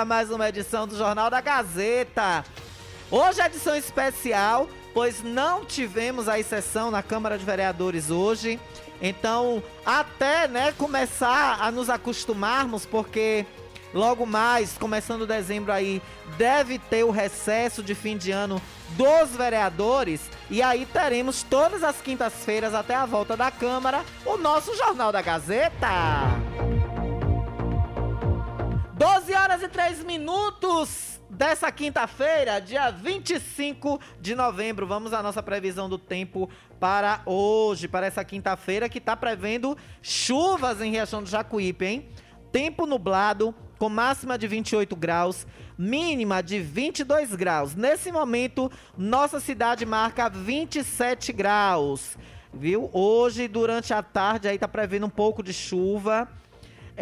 A mais uma edição do Jornal da Gazeta. Hoje é edição especial, pois não tivemos a sessão na Câmara de Vereadores hoje. Então, até né, começar a nos acostumarmos, porque logo mais, começando dezembro aí, deve ter o recesso de fim de ano dos vereadores. E aí teremos todas as quintas-feiras até a volta da Câmara o nosso Jornal da Gazeta. 12 horas e 3 minutos dessa quinta-feira, dia 25 de novembro. Vamos à nossa previsão do tempo para hoje, para essa quinta-feira, que está prevendo chuvas em Riachão do Jacuípe, hein? Tempo nublado, com máxima de 28 graus, mínima de 22 graus. Nesse momento, nossa cidade marca 27 graus, viu? Hoje, durante a tarde, aí tá prevendo um pouco de chuva.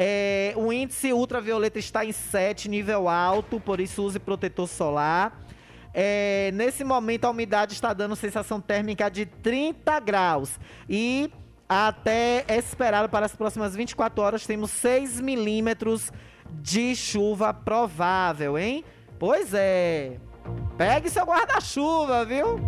É, o índice ultravioleta está em 7, nível alto, por isso use protetor solar. É, nesse momento, a umidade está dando sensação térmica de 30 graus. E até esperado para as próximas 24 horas, temos 6 milímetros de chuva provável, hein? Pois é. Pegue seu guarda-chuva, viu?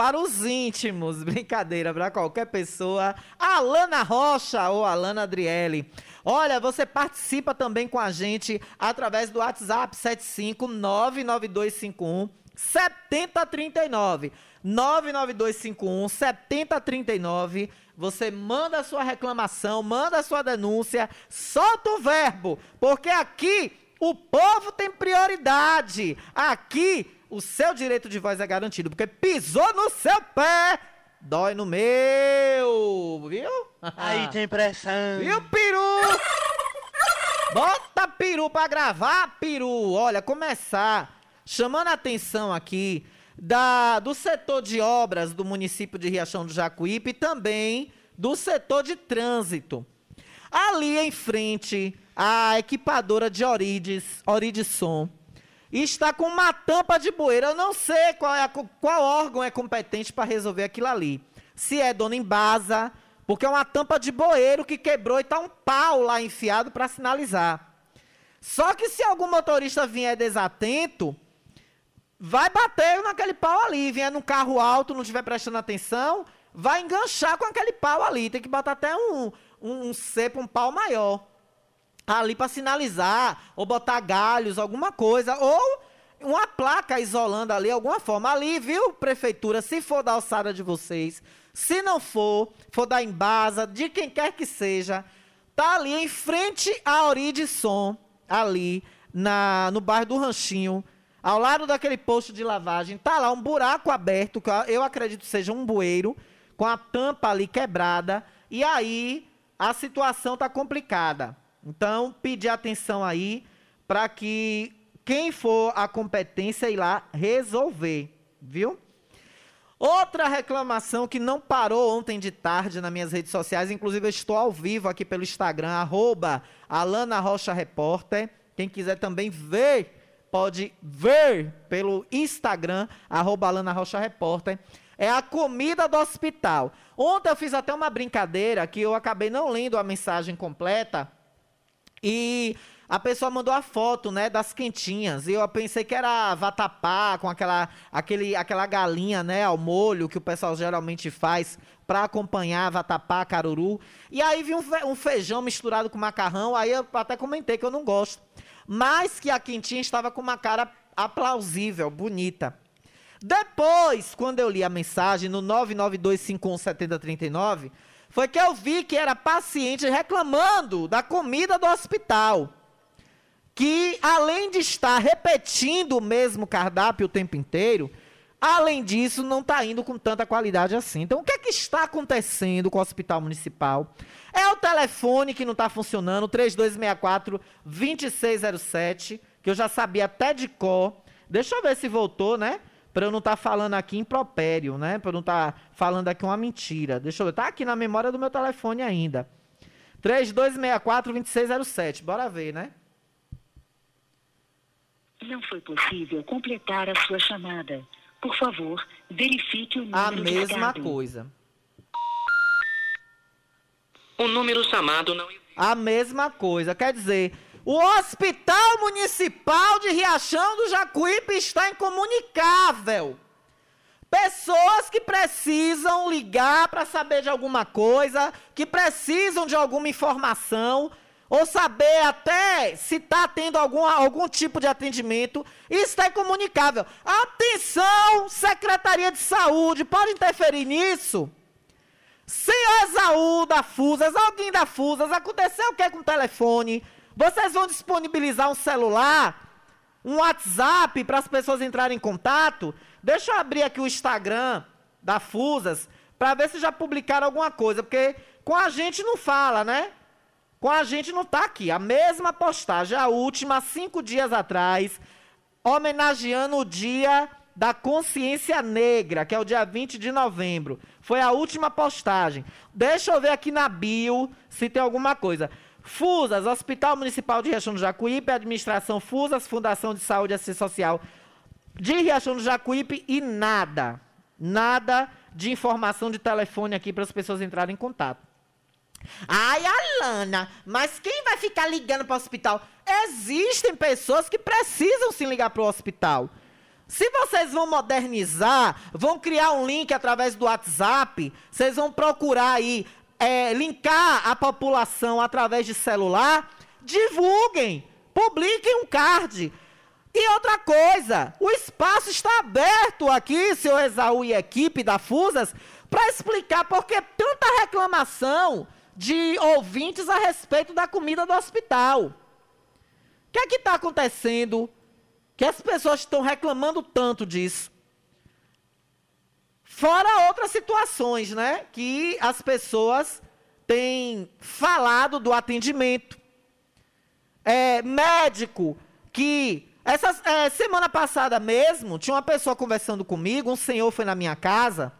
Para os íntimos. Brincadeira, para qualquer pessoa. Alana Rocha ou Alana Adriele. Olha, você participa também com a gente através do WhatsApp 7599251 7039. 99251 7039. Você manda a sua reclamação, manda a sua denúncia, solta o verbo, porque aqui o povo tem prioridade. Aqui o seu direito de voz é garantido, porque pisou no seu pé, dói no meu, viu? Aí tem pressão. Viu, peru? Bota peru pra gravar, peru. Olha, começar chamando a atenção aqui da, do setor de obras do município de Riachão do Jacuípe e também do setor de trânsito. Ali em frente, a equipadora de Orides, Oridson, está com uma tampa de bueira. Eu não sei qual, é a, qual órgão é competente para resolver aquilo ali. Se é dona Embasa, porque é uma tampa de bueiro que quebrou e está um pau lá enfiado para sinalizar. Só que se algum motorista vier desatento, vai bater naquele pau ali. Vier num carro alto, não estiver prestando atenção, vai enganchar com aquele pau ali. Tem que botar até um, um, um cepo, um pau maior. Ali para sinalizar, ou botar galhos, alguma coisa. Ou uma placa isolando ali, alguma forma. Ali, viu, prefeitura, se for da alçada de vocês, se não for, for da Embasa, de quem quer que seja, tá ali em frente à Som, ali, na, no bairro do Ranchinho, ao lado daquele posto de lavagem, tá lá um buraco aberto, que eu acredito seja um bueiro, com a tampa ali quebrada, e aí a situação tá complicada. Então, pedir atenção aí para que quem for a competência ir lá resolver, viu? Outra reclamação que não parou ontem de tarde nas minhas redes sociais, inclusive eu estou ao vivo aqui pelo Instagram, arroba Alana Rocha Repórter. Quem quiser também ver, pode ver pelo Instagram, arroba Alana Rocha Repórter. É a comida do hospital. Ontem eu fiz até uma brincadeira que eu acabei não lendo a mensagem completa. E a pessoa mandou a foto, né, das quentinhas. E eu pensei que era vatapá com aquela, aquele, aquela galinha, né, ao molho que o pessoal geralmente faz para acompanhar vatapá, caruru. E aí vi um feijão misturado com macarrão. Aí eu até comentei que eu não gosto. Mas que a quentinha estava com uma cara aplausível, bonita. Depois, quando eu li a mensagem no 992517039, foi que eu vi que era paciente reclamando da comida do hospital que além de estar repetindo o mesmo cardápio o tempo inteiro, além disso, não está indo com tanta qualidade assim. Então, o que é que está acontecendo com o Hospital Municipal? É o telefone que não está funcionando, 3264-2607, que eu já sabia até de cor. Deixa eu ver se voltou, né? Para eu não estar tá falando aqui impropério, né? Para eu não estar tá falando aqui uma mentira. Deixa eu ver. Tá aqui na memória do meu telefone ainda. 3264-2607. Bora ver, né? Não foi possível completar a sua chamada. Por favor, verifique o número A mesma coisa. O número chamado não. A mesma coisa. Quer dizer, o Hospital Municipal de Riachão do Jacuípe está incomunicável. Pessoas que precisam ligar para saber de alguma coisa, que precisam de alguma informação, ou saber até se está tendo algum, algum tipo de atendimento, é incomunicável. Atenção, Secretaria de Saúde, pode interferir nisso? Senhor Exaú da FUSAS, alguém da FUSAS, aconteceu o que com o telefone? Vocês vão disponibilizar um celular, um WhatsApp para as pessoas entrarem em contato? Deixa eu abrir aqui o Instagram da FUSAS para ver se já publicaram alguma coisa, porque com a gente não fala, né? Com a gente não está aqui. A mesma postagem, a última, cinco dias atrás, homenageando o dia da consciência negra, que é o dia 20 de novembro. Foi a última postagem. Deixa eu ver aqui na bio se tem alguma coisa. FUSAS, Hospital Municipal de Riachão do Jacuípe, Administração FUSAS, Fundação de Saúde e Assistência Social de Riachão do Jacuípe e nada, nada de informação de telefone aqui para as pessoas entrarem em contato. Ai, Alana, mas quem vai ficar ligando para o hospital? Existem pessoas que precisam sim ligar para o hospital. Se vocês vão modernizar, vão criar um link através do WhatsApp, vocês vão procurar aí é, linkar a população através de celular, divulguem, publiquem um card. E outra coisa, o espaço está aberto aqui, seu Exaú e equipe da Fusas, para explicar por que tanta reclamação de ouvintes a respeito da comida do hospital. O que é que está acontecendo? Que as pessoas estão reclamando tanto disso. Fora outras situações, né? Que as pessoas têm falado do atendimento. É, médico que. Essa é, semana passada mesmo, tinha uma pessoa conversando comigo, um senhor foi na minha casa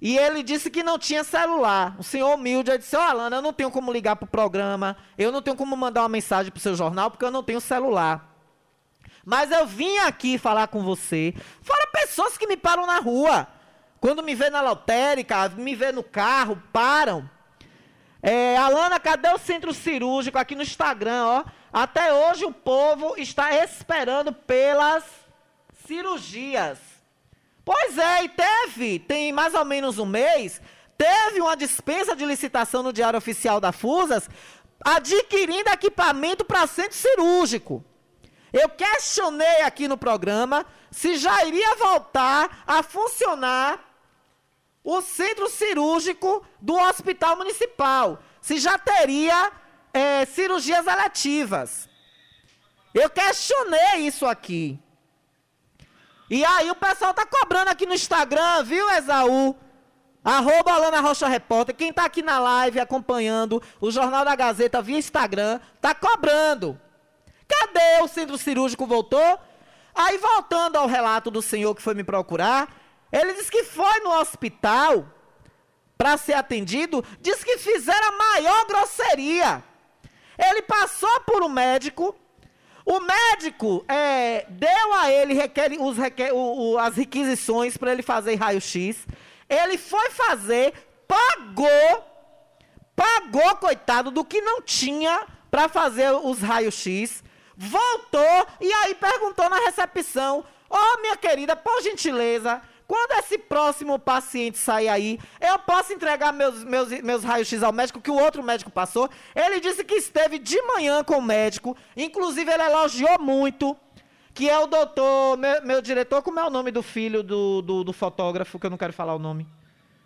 e ele disse que não tinha celular. O senhor humilde disse: Ó, oh, Alana, eu não tenho como ligar para o programa, eu não tenho como mandar uma mensagem para o seu jornal, porque eu não tenho celular. Mas eu vim aqui falar com você. Fora pessoas que me param na rua. Quando me vê na lotérica, me vê no carro, param. É, Alana, cadê o centro cirúrgico aqui no Instagram, ó? Até hoje o povo está esperando pelas cirurgias. Pois é, e teve, tem mais ou menos um mês, teve uma dispensa de licitação no Diário Oficial da FUSAS, adquirindo equipamento para centro cirúrgico. Eu questionei aqui no programa se já iria voltar a funcionar o centro cirúrgico do Hospital Municipal, se já teria é, cirurgias eletivas. Eu questionei isso aqui. E aí o pessoal tá cobrando aqui no Instagram, viu, Esaú? Arroba Alana Rocha Repórter. Quem tá aqui na live acompanhando o Jornal da Gazeta via Instagram, tá cobrando. Cadê o centro cirúrgico? Voltou? Aí, voltando ao relato do senhor que foi me procurar, ele disse que foi no hospital para ser atendido, disse que fizeram a maior grosseria. Ele passou por um médico, o médico é, deu a ele requer, os, requer, o, o, as requisições para ele fazer raio-x. Ele foi fazer, pagou, pagou, coitado, do que não tinha para fazer os raios-x. Voltou e aí perguntou na recepção: Ó, oh, minha querida, por gentileza, quando esse próximo paciente sair aí, eu posso entregar meus, meus, meus raios-x ao médico que o outro médico passou? Ele disse que esteve de manhã com o médico, inclusive ele elogiou muito, que é o doutor, meu, meu diretor, como é o nome do filho do, do, do, fotógrafo, que eu não quero falar o nome?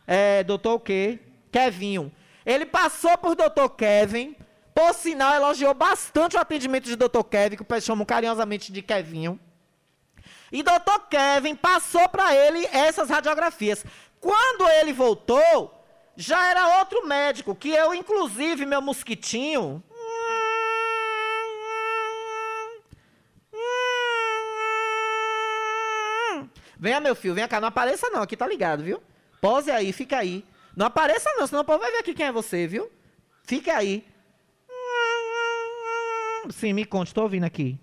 É, doutor o quê? Kevinho. Ele passou por doutor Kevin, por sinal, elogiou bastante o atendimento de Dr. Kevin, que o pessoal chama carinhosamente de Kevinho. E Dr. Kevin passou para ele essas radiografias. Quando ele voltou, já era outro médico, que eu, inclusive, meu mosquitinho. Venha, meu filho, venha cá. Não apareça, não. Aqui tá ligado, viu? Pose aí, fica aí. Não apareça, não, senão o povo vai ver aqui quem é você, viu? Fica aí. Sim, me conte, estou ouvindo aqui.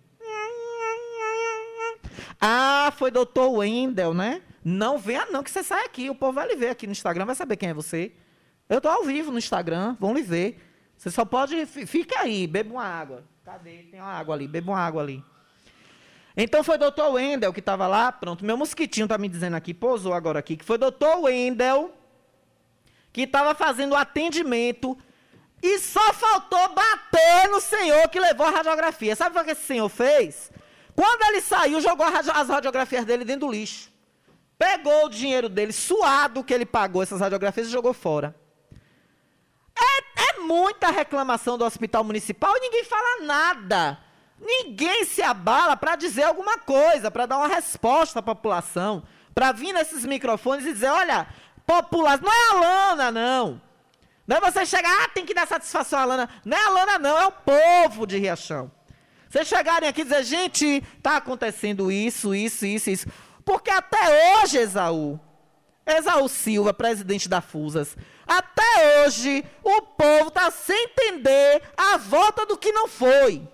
Ah, foi doutor Wendel, né? Não venha não, que você sai aqui. O povo vai lhe ver aqui no Instagram, vai saber quem é você. Eu estou ao vivo no Instagram, vão lhe ver. Você só pode... Fica aí, beba uma água. Cadê? Tem uma água ali, beba uma água ali. Então foi doutor Wendel que estava lá. Pronto, meu mosquitinho está me dizendo aqui, pousou agora aqui, que foi doutor Wendel que estava fazendo atendimento e só faltou bater no senhor que levou a radiografia. Sabe o que esse senhor fez? Quando ele saiu, jogou as radiografias dele dentro do lixo. Pegou o dinheiro dele, suado que ele pagou essas radiografias e jogou fora. É, é muita reclamação do hospital municipal e ninguém fala nada. Ninguém se abala para dizer alguma coisa, para dar uma resposta à população, para vir nesses microfones e dizer: olha, população, não é a Lana, não. Não é você chegar, ah, tem que dar satisfação à Lana. Não é a Lana, não, é o povo de Riachão. Vocês chegarem aqui e dizer, gente, está acontecendo isso, isso, isso, isso. Porque até hoje, Esaú, Esaú Silva, presidente da FUSAS, até hoje o povo está sem entender a volta do que não foi.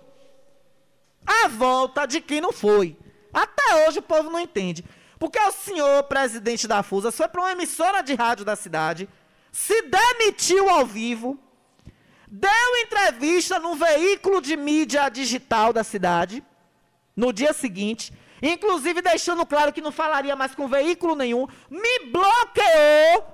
A volta de quem não foi. Até hoje o povo não entende. Porque o senhor, presidente da FUSAS, foi para uma emissora de rádio da cidade se demitiu ao vivo, deu entrevista num veículo de mídia digital da cidade, no dia seguinte, inclusive deixando claro que não falaria mais com veículo nenhum, me bloqueou,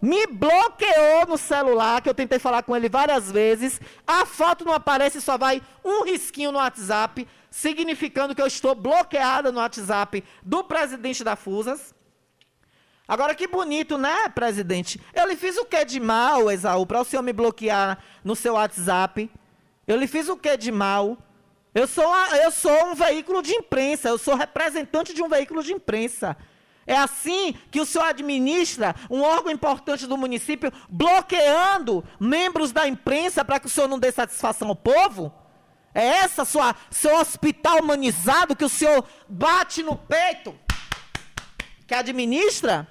me bloqueou no celular, que eu tentei falar com ele várias vezes, a foto não aparece, só vai um risquinho no WhatsApp, significando que eu estou bloqueada no WhatsApp do presidente da FUSAS. Agora que bonito, né, presidente? Eu lhe fiz o que de mal, Esaú, para o senhor me bloquear no seu WhatsApp? Eu lhe fiz o que de mal? Eu sou, uma, eu sou um veículo de imprensa, eu sou representante de um veículo de imprensa. É assim que o senhor administra um órgão importante do município, bloqueando membros da imprensa para que o senhor não dê satisfação ao povo? É essa sua seu hospital humanizado que o senhor bate no peito? Que administra?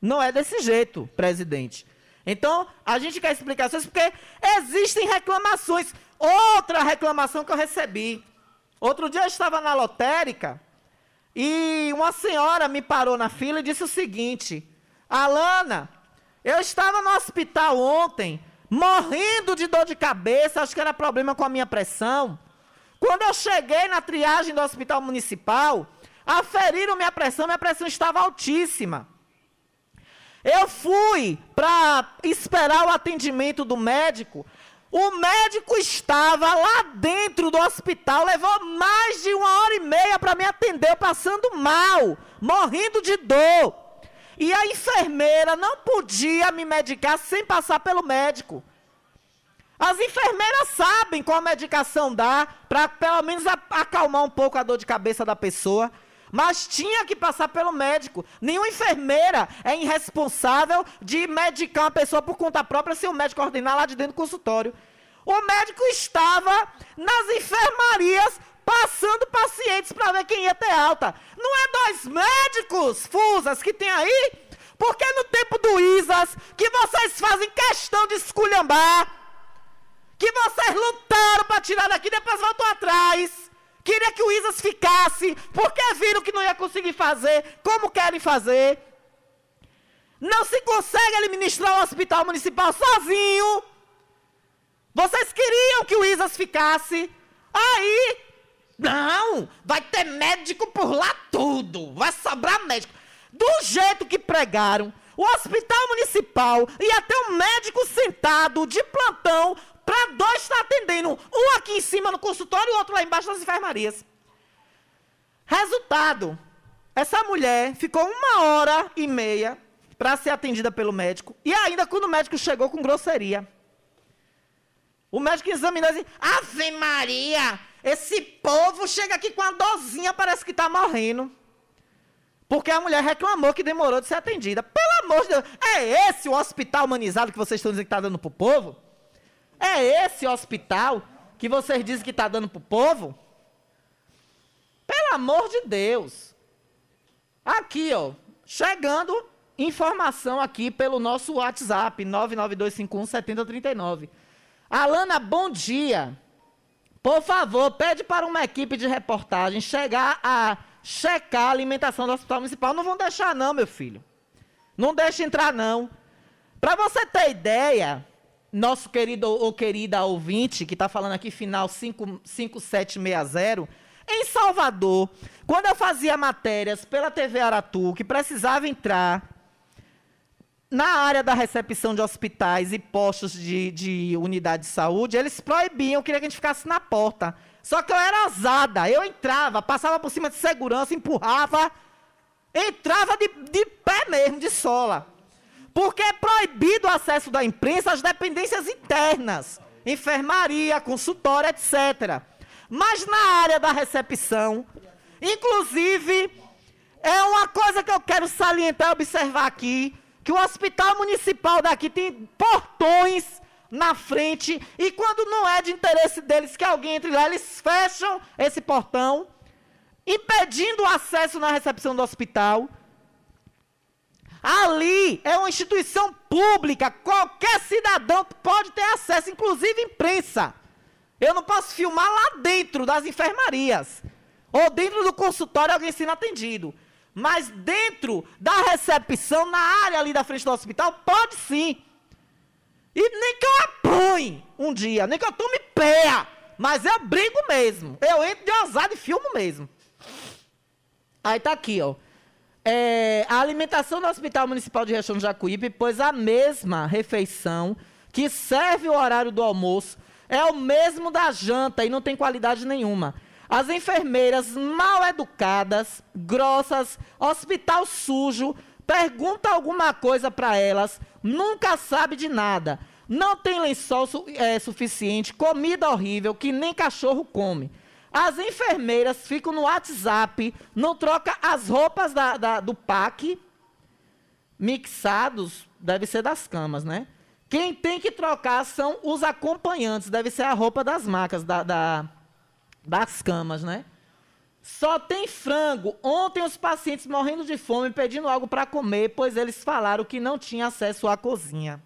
Não é desse jeito, presidente. Então, a gente quer explicações porque existem reclamações. Outra reclamação que eu recebi. Outro dia eu estava na lotérica e uma senhora me parou na fila e disse o seguinte: Alana, eu estava no hospital ontem, morrendo de dor de cabeça, acho que era problema com a minha pressão. Quando eu cheguei na triagem do hospital municipal, aferiram minha pressão, minha pressão estava altíssima. Eu fui para esperar o atendimento do médico. O médico estava lá dentro do hospital, levou mais de uma hora e meia para me atender, passando mal, morrendo de dor. E a enfermeira não podia me medicar sem passar pelo médico. As enfermeiras sabem qual medicação dá para pelo menos acalmar um pouco a dor de cabeça da pessoa. Mas tinha que passar pelo médico. Nenhuma enfermeira é irresponsável de medicar uma pessoa por conta própria sem o médico ordenar lá de dentro do consultório. O médico estava nas enfermarias passando pacientes para ver quem ia ter alta. Não é dois médicos, fusas, que tem aí? Porque no tempo do ISAS, que vocês fazem questão de esculhambar, que vocês lutaram para tirar daqui, depois voltam atrás. Queria que o ISAS ficasse, porque viram que não ia conseguir fazer como querem fazer. Não se consegue administrar o hospital municipal sozinho. Vocês queriam que o ISAS ficasse. Aí, não, vai ter médico por lá tudo. Vai sobrar médico. Do jeito que pregaram, o hospital municipal ia ter um médico sentado de plantão para dois estar atendendo. Um aqui em cima no consultório e o outro lá embaixo nas enfermarias. Resultado: essa mulher ficou uma hora e meia para ser atendida pelo médico. E ainda quando o médico chegou com grosseria. O médico examinou e disse: Ave Maria, esse povo chega aqui com a dorzinha, parece que está morrendo. Porque a mulher reclamou que demorou de ser atendida. Pelo amor de Deus, é esse o hospital humanizado que vocês estão dizendo que está dando para o povo? É esse hospital que vocês dizem que está dando para o povo? Pelo amor de Deus. Aqui, ó, chegando informação aqui pelo nosso WhatsApp, 992517039. Alana, bom dia. Por favor, pede para uma equipe de reportagem chegar a checar a alimentação do Hospital Municipal. Não vão deixar não, meu filho. Não deixe entrar não. Para você ter ideia, nosso querido ou querida ouvinte, que está falando aqui, final 5- 5760, em Salvador, quando eu fazia matérias pela TV Aratu, que precisava entrar na área da recepção de hospitais e postos de, de unidade de saúde, eles proibiam, queria que a gente ficasse na porta. Só que eu era ousada, eu entrava, passava por cima de segurança, empurrava, entrava de, de pé mesmo, de sola. Porque é proibido o acesso da imprensa às dependências internas, enfermaria, consultório, etc. Mas na área da recepção, inclusive, é uma coisa que eu quero salientar e observar aqui, que o hospital municipal daqui tem portões na frente e quando não é de interesse deles que alguém entre lá, eles fecham esse portão, impedindo o acesso na recepção do hospital. Ali é uma instituição pública, qualquer cidadão pode ter acesso, inclusive imprensa. Eu não posso filmar lá dentro das enfermarias. Ou dentro do consultório alguém sendo atendido. Mas dentro da recepção, na área ali da frente do hospital, pode sim. E nem que eu apanhe um dia, nem que eu tome pé, mas eu brigo mesmo. Eu entro de ousado e filmo mesmo. Aí tá aqui, ó. É, a alimentação do Hospital Municipal de Riachão do Jacuípe, pois a mesma refeição que serve o horário do almoço é o mesmo da janta e não tem qualidade nenhuma. As enfermeiras mal educadas, grossas, hospital sujo, pergunta alguma coisa para elas, nunca sabe de nada. Não tem lençol su é, suficiente, comida horrível que nem cachorro come. As enfermeiras ficam no WhatsApp, não troca as roupas da, da- do PAC, mixados, deve ser das camas, né? Quem tem que trocar são os acompanhantes, deve ser a roupa das macas, da, da- das camas, né? Só tem frango. Ontem os pacientes morrendo de fome pedindo algo para comer, pois eles falaram que não tinha acesso à cozinha.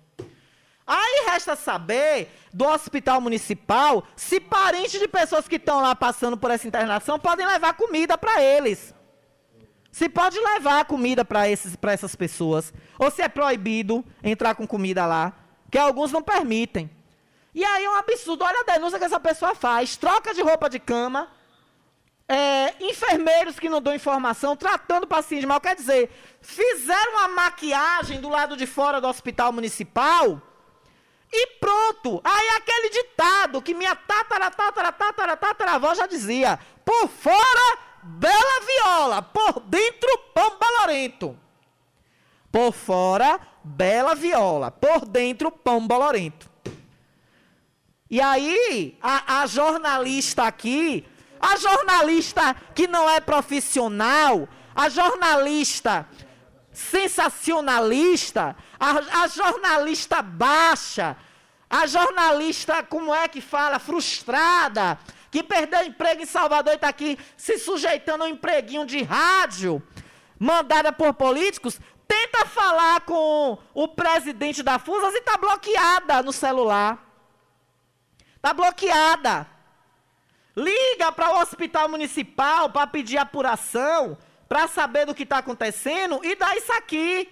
Aí resta saber do hospital municipal se parentes de pessoas que estão lá passando por essa internação podem levar comida para eles. Se pode levar comida para essas pessoas. Ou se é proibido entrar com comida lá. Que alguns não permitem. E aí é um absurdo. Olha a denúncia que essa pessoa faz. Troca de roupa de cama. é, enfermeiros que não dão informação, tratando paciente mal. Quer dizer, fizeram uma maquiagem do lado de fora do hospital municipal e pronto. Aí aquele ditado que minha tatara, tatara, tatara, tataravó já dizia: por fora, bela viola, por dentro, pão balorento. Por fora, bela viola, por dentro, pão bolorento. E aí, a, a jornalista aqui, a jornalista que não é profissional, a jornalista sensacionalista, a, a jornalista baixa, a jornalista, como é que fala, frustrada, que perdeu emprego em Salvador e está aqui se sujeitando a um empreguinho de rádio, mandada por políticos, tenta falar com o presidente da FUSAS e está bloqueada no celular. Está bloqueada. Liga para o hospital municipal para pedir apuração, para saber do que está acontecendo e dá isso aqui.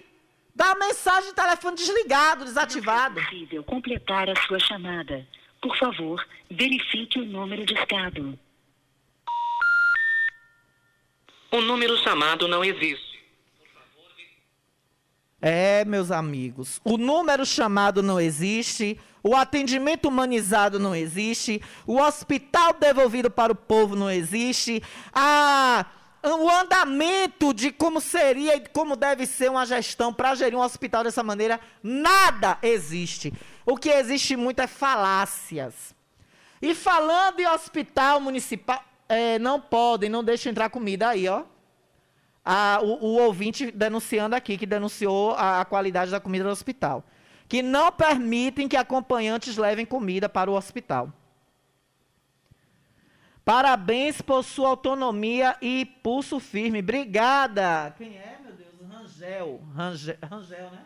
Dá a mensagem de telefone desligado, desativado. Não é possível completar a sua chamada. Por favor, verifique o número de estado. O número chamado não existe. É, meus amigos, o número chamado não existe, o atendimento humanizado não existe, o hospital devolvido para o povo não existe, a, o andamento de como seria e como deve ser uma gestão para gerir um hospital dessa maneira, nada existe. O que existe muito é falácias. E falando em hospital municipal, é, não podem, não deixem entrar comida aí, ó. A, o, o, ouvinte denunciando aqui, que denunciou a, a, qualidade da comida do hospital. Que não permitem que acompanhantes levem comida para o hospital. Parabéns por sua autonomia e pulso firme. Obrigada. Quem é, meu Deus? Rangel. Rangel, Rangel né?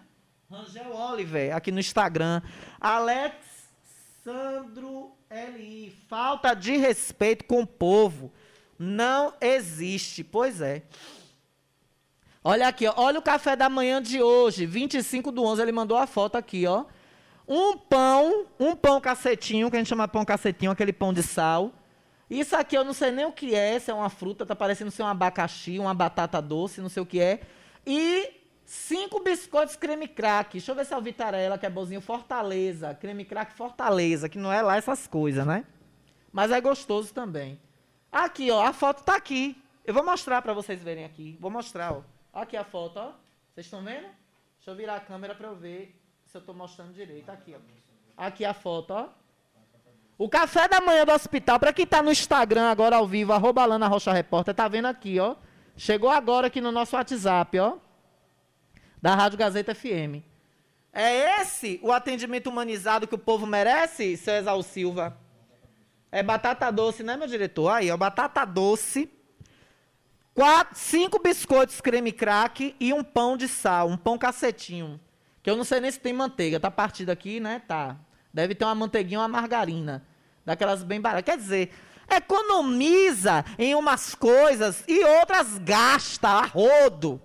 Rangel Oliver, aqui no Instagram. Alex Sandro L.I. Falta de respeito com o povo. Não existe. Pois é. Olha aqui, ó. olha o café da manhã de hoje, 25 do 11, ele mandou a foto aqui, ó. Um pão, um pão cacetinho, que a gente chama pão cacetinho, aquele pão de sal. Isso aqui eu não sei nem o que é, se é uma fruta, tá parecendo ser um abacaxi, uma batata doce, não sei o que é. E Cinco biscoitos creme crack. Deixa eu ver se é o Vitarella, que é bonzinho. Fortaleza. Creme crack Fortaleza, que não é lá essas coisas, né? Mas é gostoso também. Aqui, ó. A foto tá aqui. Eu vou mostrar para vocês verem aqui. Vou mostrar, ó. Aqui a foto, ó. Vocês estão vendo? Deixa eu virar a câmera para eu ver se eu tô mostrando direito. Aqui, ó. Aqui a foto, ó. O café da manhã do hospital, para quem tá no Instagram agora ao vivo, arroba Lana Rocha Repórter, tá vendo aqui, ó. Chegou agora aqui no nosso WhatsApp, ó da Rádio Gazeta FM. É esse o atendimento humanizado que o povo merece, Exal Silva? É batata doce, né, meu diretor? Aí, ó, batata doce, quatro, cinco biscoitos creme crack e um pão de sal, um pão cacetinho. Que eu não sei nem se tem manteiga. Tá partido aqui, né? Tá. Deve ter uma manteiguinha, uma margarina. Daquelas bem baratas. Quer dizer, economiza em umas coisas e outras gasta a rodo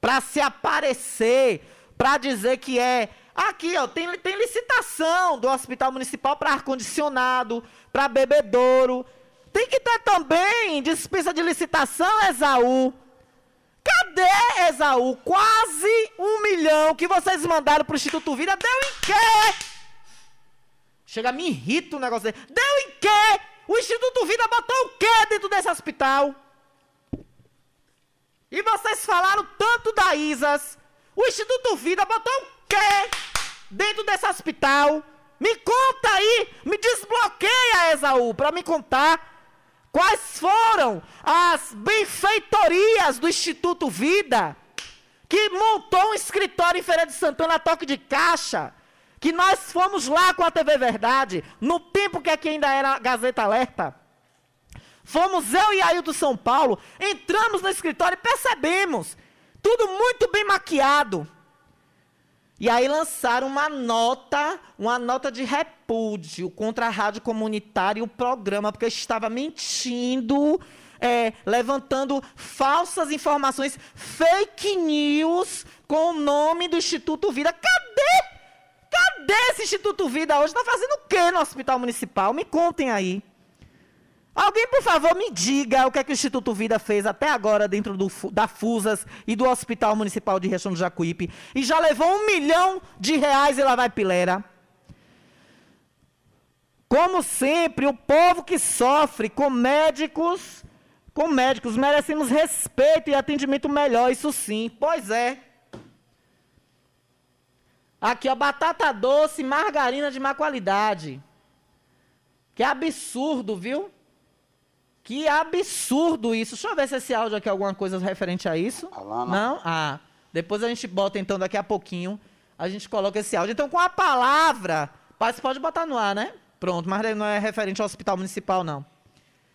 para se aparecer, para dizer que é. Aqui, ó, tem, tem licitação do Hospital Municipal para ar-condicionado, para bebedouro. Tem que ter também dispensa de licitação, Exaú. Cadê, Exaú? Quase um milhão que vocês mandaram para o Instituto Vida. Deu em quê? Chega, me irrita o negócio dele. Deu em quê? O Instituto Vida botou o quê dentro desse hospital? E vocês falaram tanto da ISAS. O Instituto Vida botou o quê dentro desse hospital? Me conta aí, me desbloqueia, Esaú, para me contar quais foram as benfeitorias do Instituto Vida, que montou um escritório em Feira de Santana, toque de caixa, que nós fomos lá com a TV Verdade, no tempo que aqui ainda era Gazeta Alerta. Fomos eu e Ailton São Paulo, entramos no escritório e percebemos. Tudo muito bem maquiado. E aí lançaram uma nota, uma nota de repúdio contra a rádio comunitária e o programa, porque estava mentindo, é, levantando falsas informações, fake news, com o nome do Instituto Vida. Cadê? Cadê esse Instituto Vida hoje? Está fazendo o quê no Hospital Municipal? Me contem aí. Alguém, por favor, me diga o que, é que o Instituto Vida fez até agora dentro do, da FUSAS e do Hospital Municipal de Riachão do Jacuípe. E já levou um milhão de reais e lá vai pilera. Como sempre, o povo que sofre com médicos, com médicos, merecemos respeito e atendimento melhor, isso sim. Pois é. Aqui, ó, batata doce, margarina de má qualidade. Que absurdo, viu? Que absurdo isso. Deixa eu ver se esse áudio aqui é alguma coisa referente a isso. Alana. Não? Ah. Depois a gente bota, então, daqui a pouquinho, a gente coloca esse áudio. Então, com a palavra. Você pode botar no ar, né? Pronto, mas não é referente ao hospital municipal, não.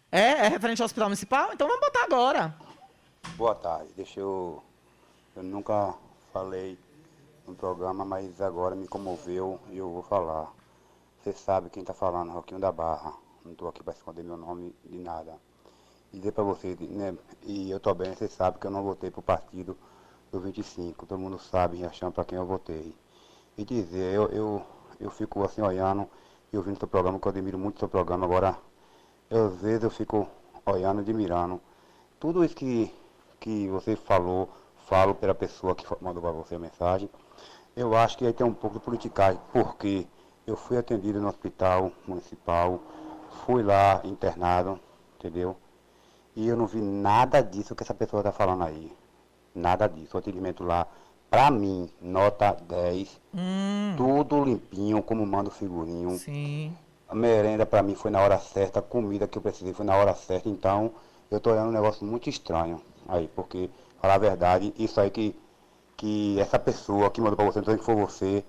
É? É referente ao hospital municipal? Então vamos botar agora. Boa tarde. Deixa eu. Eu nunca falei no programa, mas agora me comoveu e eu vou falar. Você sabe quem tá falando, Roquinho da Barra. Não tô aqui para esconder meu nome de nada. E dizer para você, né? E eu tô bem, você sabe que eu não votei pro partido do 25. Todo mundo sabe, achando para quem eu votei. E dizer, eu, eu, eu fico assim olhando e ouvindo seu programa, que eu admiro muito seu programa. Agora, eu, às vezes eu fico olhando, admirando. Tudo isso que, que você falou, falo pela pessoa que mandou para você a mensagem. Eu acho que aí tem um pouco de politicagem, porque eu fui atendido no hospital municipal, fui lá internado, entendeu? E eu não vi nada disso que essa pessoa está falando aí. Nada disso. O atendimento lá, pra mim, nota 10. Tudo limpinho, como manda o figurinho. Sim. A merenda pra mim foi na hora certa, a comida que eu precisei foi na hora certa, então eu tô olhando um negócio muito estranho aí, porque, falar a verdade, isso aí que, que essa pessoa que mandou pra você, não sei que foi você,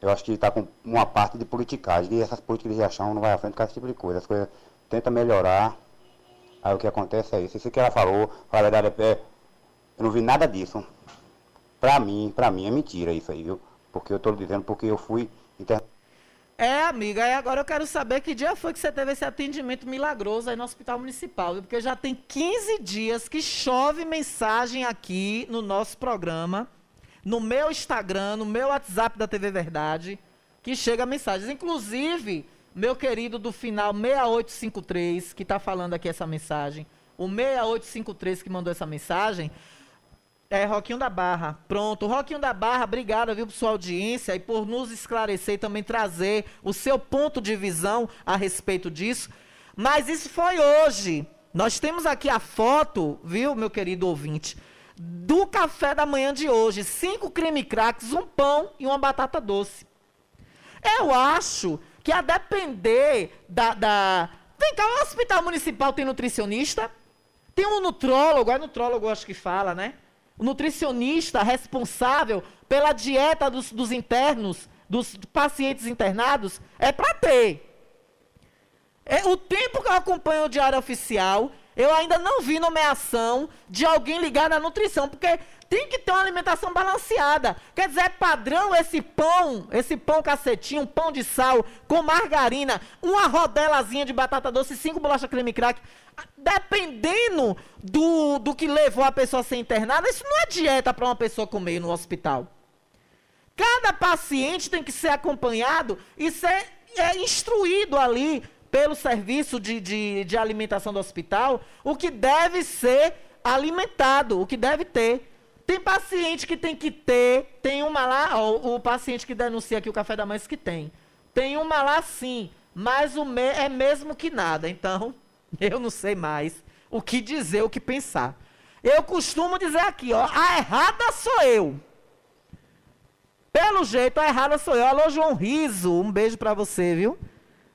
eu acho que tá com uma parte de politicagem, e essas políticas de reação não vai à frente com esse tipo de coisa, as coisas tenta melhorar, aí o que acontece é isso, isso que ela falou, a verdade, é, eu não vi nada disso. Pra mim, pra mim é mentira isso aí, viu? Porque eu tô dizendo porque eu fui internado. É, amiga, e agora eu quero saber que dia foi que você teve esse atendimento milagroso aí no Hospital Municipal? Porque já tem 15 dias que chove mensagem aqui no nosso programa, no meu Instagram, no meu WhatsApp da TV Verdade, que chega mensagens. Inclusive, meu querido do final 6853, que tá falando aqui essa mensagem, o 6853 que mandou essa mensagem, é, Roquinho da Barra. Pronto. Roquinho da Barra, obrigado, viu, por sua audiência e por nos esclarecer e também trazer o seu ponto de visão a respeito disso. Mas isso foi hoje. Nós temos aqui a foto, viu, meu querido ouvinte, do café da manhã de hoje. Cinco creme cracks, um pão e uma batata doce. Eu acho que a depender da, da... Vem cá, o hospital municipal tem nutricionista? Tem um nutrólogo, é nutrólogo, acho que fala, né? O nutricionista responsável pela dieta dos, dos internos, dos pacientes internados, é para ter. É, o tempo que eu acompanho o Diário Oficial, eu ainda não vi nomeação de alguém ligado à nutrição, porque tem que ter uma alimentação balanceada. Quer dizer, é padrão esse pão, esse pão cacetinho, um pão de sal com margarina, uma rodelazinha de batata doce cinco bolachas creme crack. Dependendo do, do que levou a pessoa a ser internada, isso não é dieta para uma pessoa comer no hospital. Cada paciente tem que ser acompanhado e ser é, instruído ali pelo serviço de, de, de alimentação do hospital o que deve ser alimentado, o que deve ter. Tem paciente que tem que ter, tem uma lá, ó, o, paciente que denuncia aqui o café da manhã que tem. Tem uma lá sim, mas o me, é mesmo que nada. Então, eu não sei mais o que dizer, o que pensar. Eu costumo dizer aqui, ó, a errada sou eu. Pelo jeito, a errada sou eu. Alô, João Riso, um beijo pra você, viu?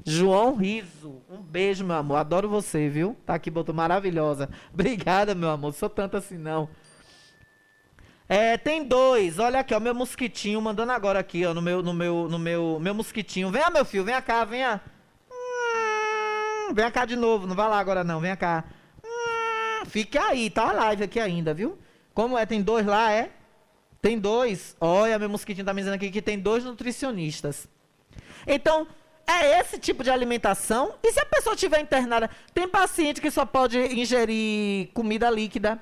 João Riso, um beijo, meu amor. Adoro você, viu? Tá aqui, botou maravilhosa. Obrigada, meu amor. Sou tanto assim, não. É, tem dois. Olha aqui, ó, meu mosquitinho mandando agora aqui, ó, no meu, no meu, no meu, meu mosquitinho. Venha, meu filho, venha cá, venha. Hum, venha cá de novo, não vai lá agora não, venha cá. Hum, fica aí, tá a live aqui ainda, viu? Como é? Tem dois lá, é? Tem dois. Olha, meu mosquitinho tá me dizendo aqui que tem dois nutricionistas. Então, é esse tipo de alimentação. E se a pessoa estiver internada? Tem paciente que só pode ingerir comida líquida,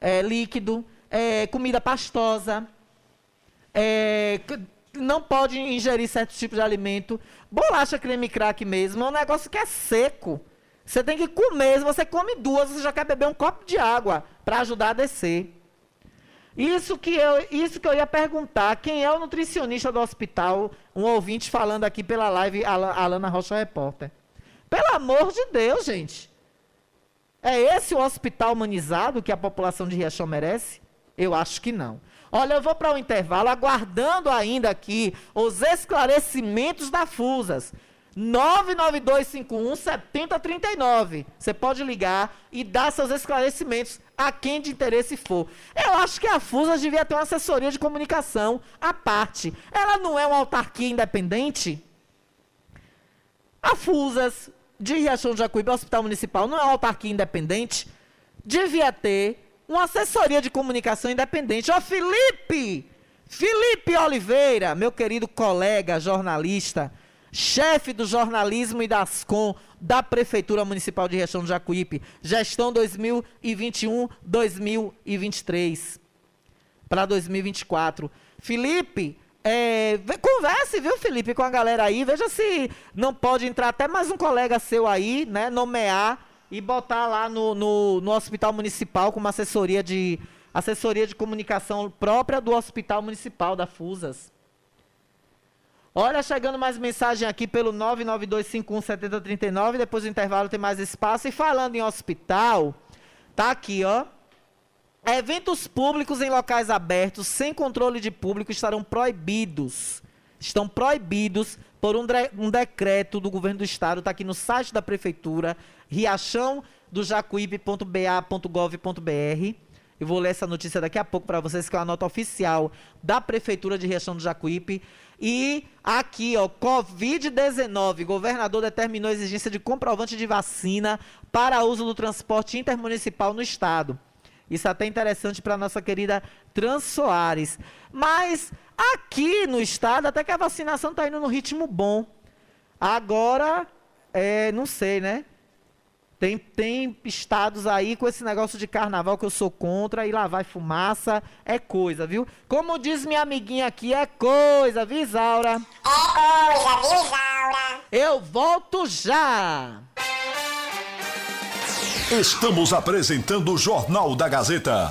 é, líquido, é, comida pastosa, é, não pode ingerir certos tipos de alimento. Bolacha creme crack mesmo é um negócio que é seco. Você tem que comer. Se você come duas, você já quer beber um copo de água para ajudar a descer. Isso que, eu, isso que eu ia perguntar. Quem é o nutricionista do hospital? Um ouvinte falando aqui pela live, Ala- Alana Rocha Repórter. Pelo amor de Deus, gente. É esse o hospital humanizado que a população de Riachão merece? Eu acho que não. Olha, eu vou para o intervalo, aguardando ainda aqui os esclarecimentos da FUSAS. 99251 7039. Você pode ligar e dar seus esclarecimentos a quem de interesse for. Eu acho que a FUSA devia ter uma assessoria de comunicação à parte. Ela não é uma autarquia independente? A FUSAS de Riachão de Jacuípe, Hospital Municipal, não é uma autarquia independente? Devia ter uma assessoria de comunicação independente. Ó, Felipe! Felipe Oliveira, meu querido colega jornalista, chefe do jornalismo e das com da Prefeitura Municipal de Riachão do Jacuípe, gestão 2021-2023 para 2024. Felipe, é, converse, viu, Felipe, com a galera aí, veja se não pode entrar até mais um colega seu aí, né, nomear e botar lá no, no, no Hospital Municipal com uma assessoria de assessoria de comunicação própria do Hospital Municipal da FUSAS. Olha, chegando mais mensagem aqui pelo 992517039. Depois do intervalo tem mais espaço. E falando em hospital, tá aqui, ó. Eventos públicos em locais abertos sem controle de público estarão proibidos. Estão proibidos por um, um decreto do governo do estado. Está aqui no site da prefeitura, riachão do jacuípe.ba.gov.br. Eu vou ler essa notícia daqui a pouco para vocês, que é uma nota oficial da Prefeitura de Riachão do Jacuípe. E aqui, ó, Covid-19. Governador determinou a exigência de comprovante de vacina para uso do transporte intermunicipal no estado. Isso é até interessante para nossa querida Trans Soares. Mas aqui no estado, até que a vacinação está indo no ritmo bom. Agora, é, não sei, né? Tem, tem estados aí com esse negócio de carnaval que eu sou contra e lá vai fumaça, é coisa, viu? Como diz minha amiguinha aqui, é coisa, viu, Isaura? É coisa, viu, Isaura? Eu volto já! Estamos apresentando o Jornal da Gazeta.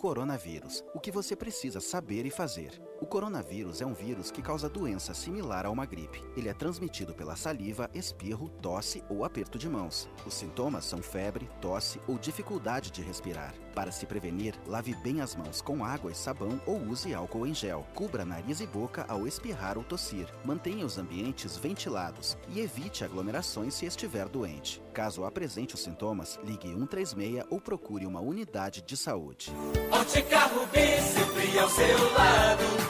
Coronavírus. O que você precisa saber e fazer. O coronavírus é um vírus que causa doença similar a uma gripe. Ele é transmitido pela saliva, espirro, tosse ou aperto de mãos. Os sintomas são febre, tosse ou dificuldade de respirar. Para se prevenir, lave bem as mãos com água e sabão ou use álcool em gel. Cubra nariz e boca ao espirrar ou tossir. Mantenha os ambientes ventilados e evite aglomerações se estiver doente. Caso apresente os sintomas, ligue 136 ou procure uma unidade de saúde. Ótica Rubi, sempre ao seu lado.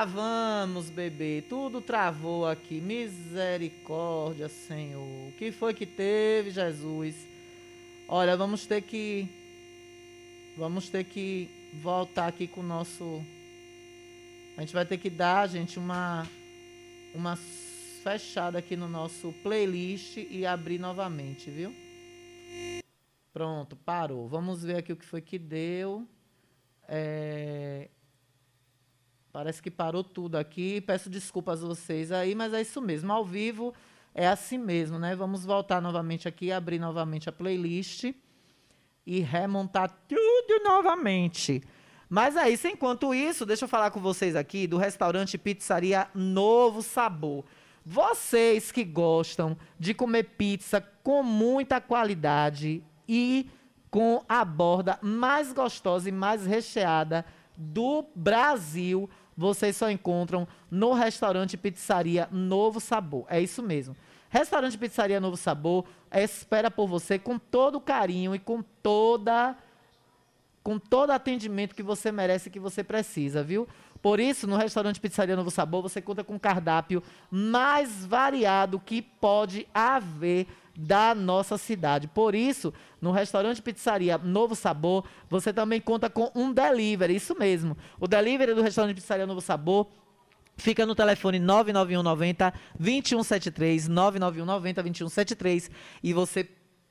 travamos, bebê. Tudo travou aqui. Misericórdia, Senhor. O que foi que teve, Jesus? Olha, vamos ter que. Vamos ter que voltar aqui com o nosso. A gente vai ter que dar, gente, uma. Uma fechada aqui no nosso playlist e abrir novamente, viu? Pronto, parou. Vamos ver aqui o que foi que deu. É... Parece que parou tudo aqui. Peço desculpas a vocês aí, mas é isso mesmo. Ao vivo é assim mesmo, né? Vamos voltar novamente aqui, abrir novamente a playlist e remontar tudo novamente. Mas é isso. Enquanto isso, deixa eu falar com vocês aqui do restaurante Pizzaria Novo Sabor. Vocês que gostam de comer pizza com muita qualidade e com a borda mais gostosa e mais recheada do Brasil, vocês só encontram no restaurante Pizzaria Novo Sabor. É isso mesmo. Restaurante Pizzaria Novo Sabor espera por você com todo carinho e com toda com todo atendimento que você merece e que você precisa, viu? Por isso, no restaurante Pizzaria Novo Sabor, você conta com um cardápio mais variado que pode haver da nossa cidade. Por isso, no restaurante Pizzaria Novo Sabor, você também conta com um delivery, isso mesmo. O delivery do restaurante Pizzaria Novo Sabor Fica no telefone 99190 2173, 99190 2173 e você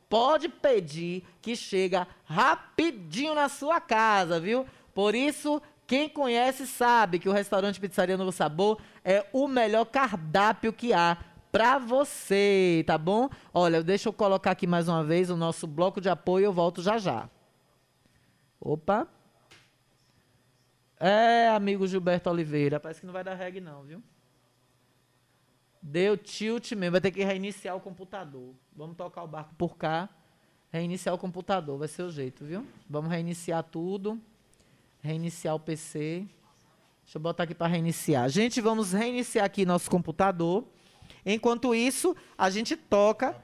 pode pedir que chega rapidinho na sua casa, viu? Por isso, quem conhece sabe que o restaurante Pizzaria Novo Sabor é o melhor cardápio que há para você, tá bom? Olha, deixa eu colocar aqui mais uma vez o nosso bloco de apoio, eu volto já já. Opa. É, amigo Gilberto Oliveira, parece que não vai dar reg não, viu? Deu tilt mesmo, vai ter que reiniciar o computador. Vamos tocar o barco por cá, reiniciar o computador, vai ser o jeito, viu? Vamos reiniciar tudo, reiniciar o PC. Deixa eu botar aqui para reiniciar. Gente, vamos reiniciar aqui nosso computador. Enquanto isso, a gente toca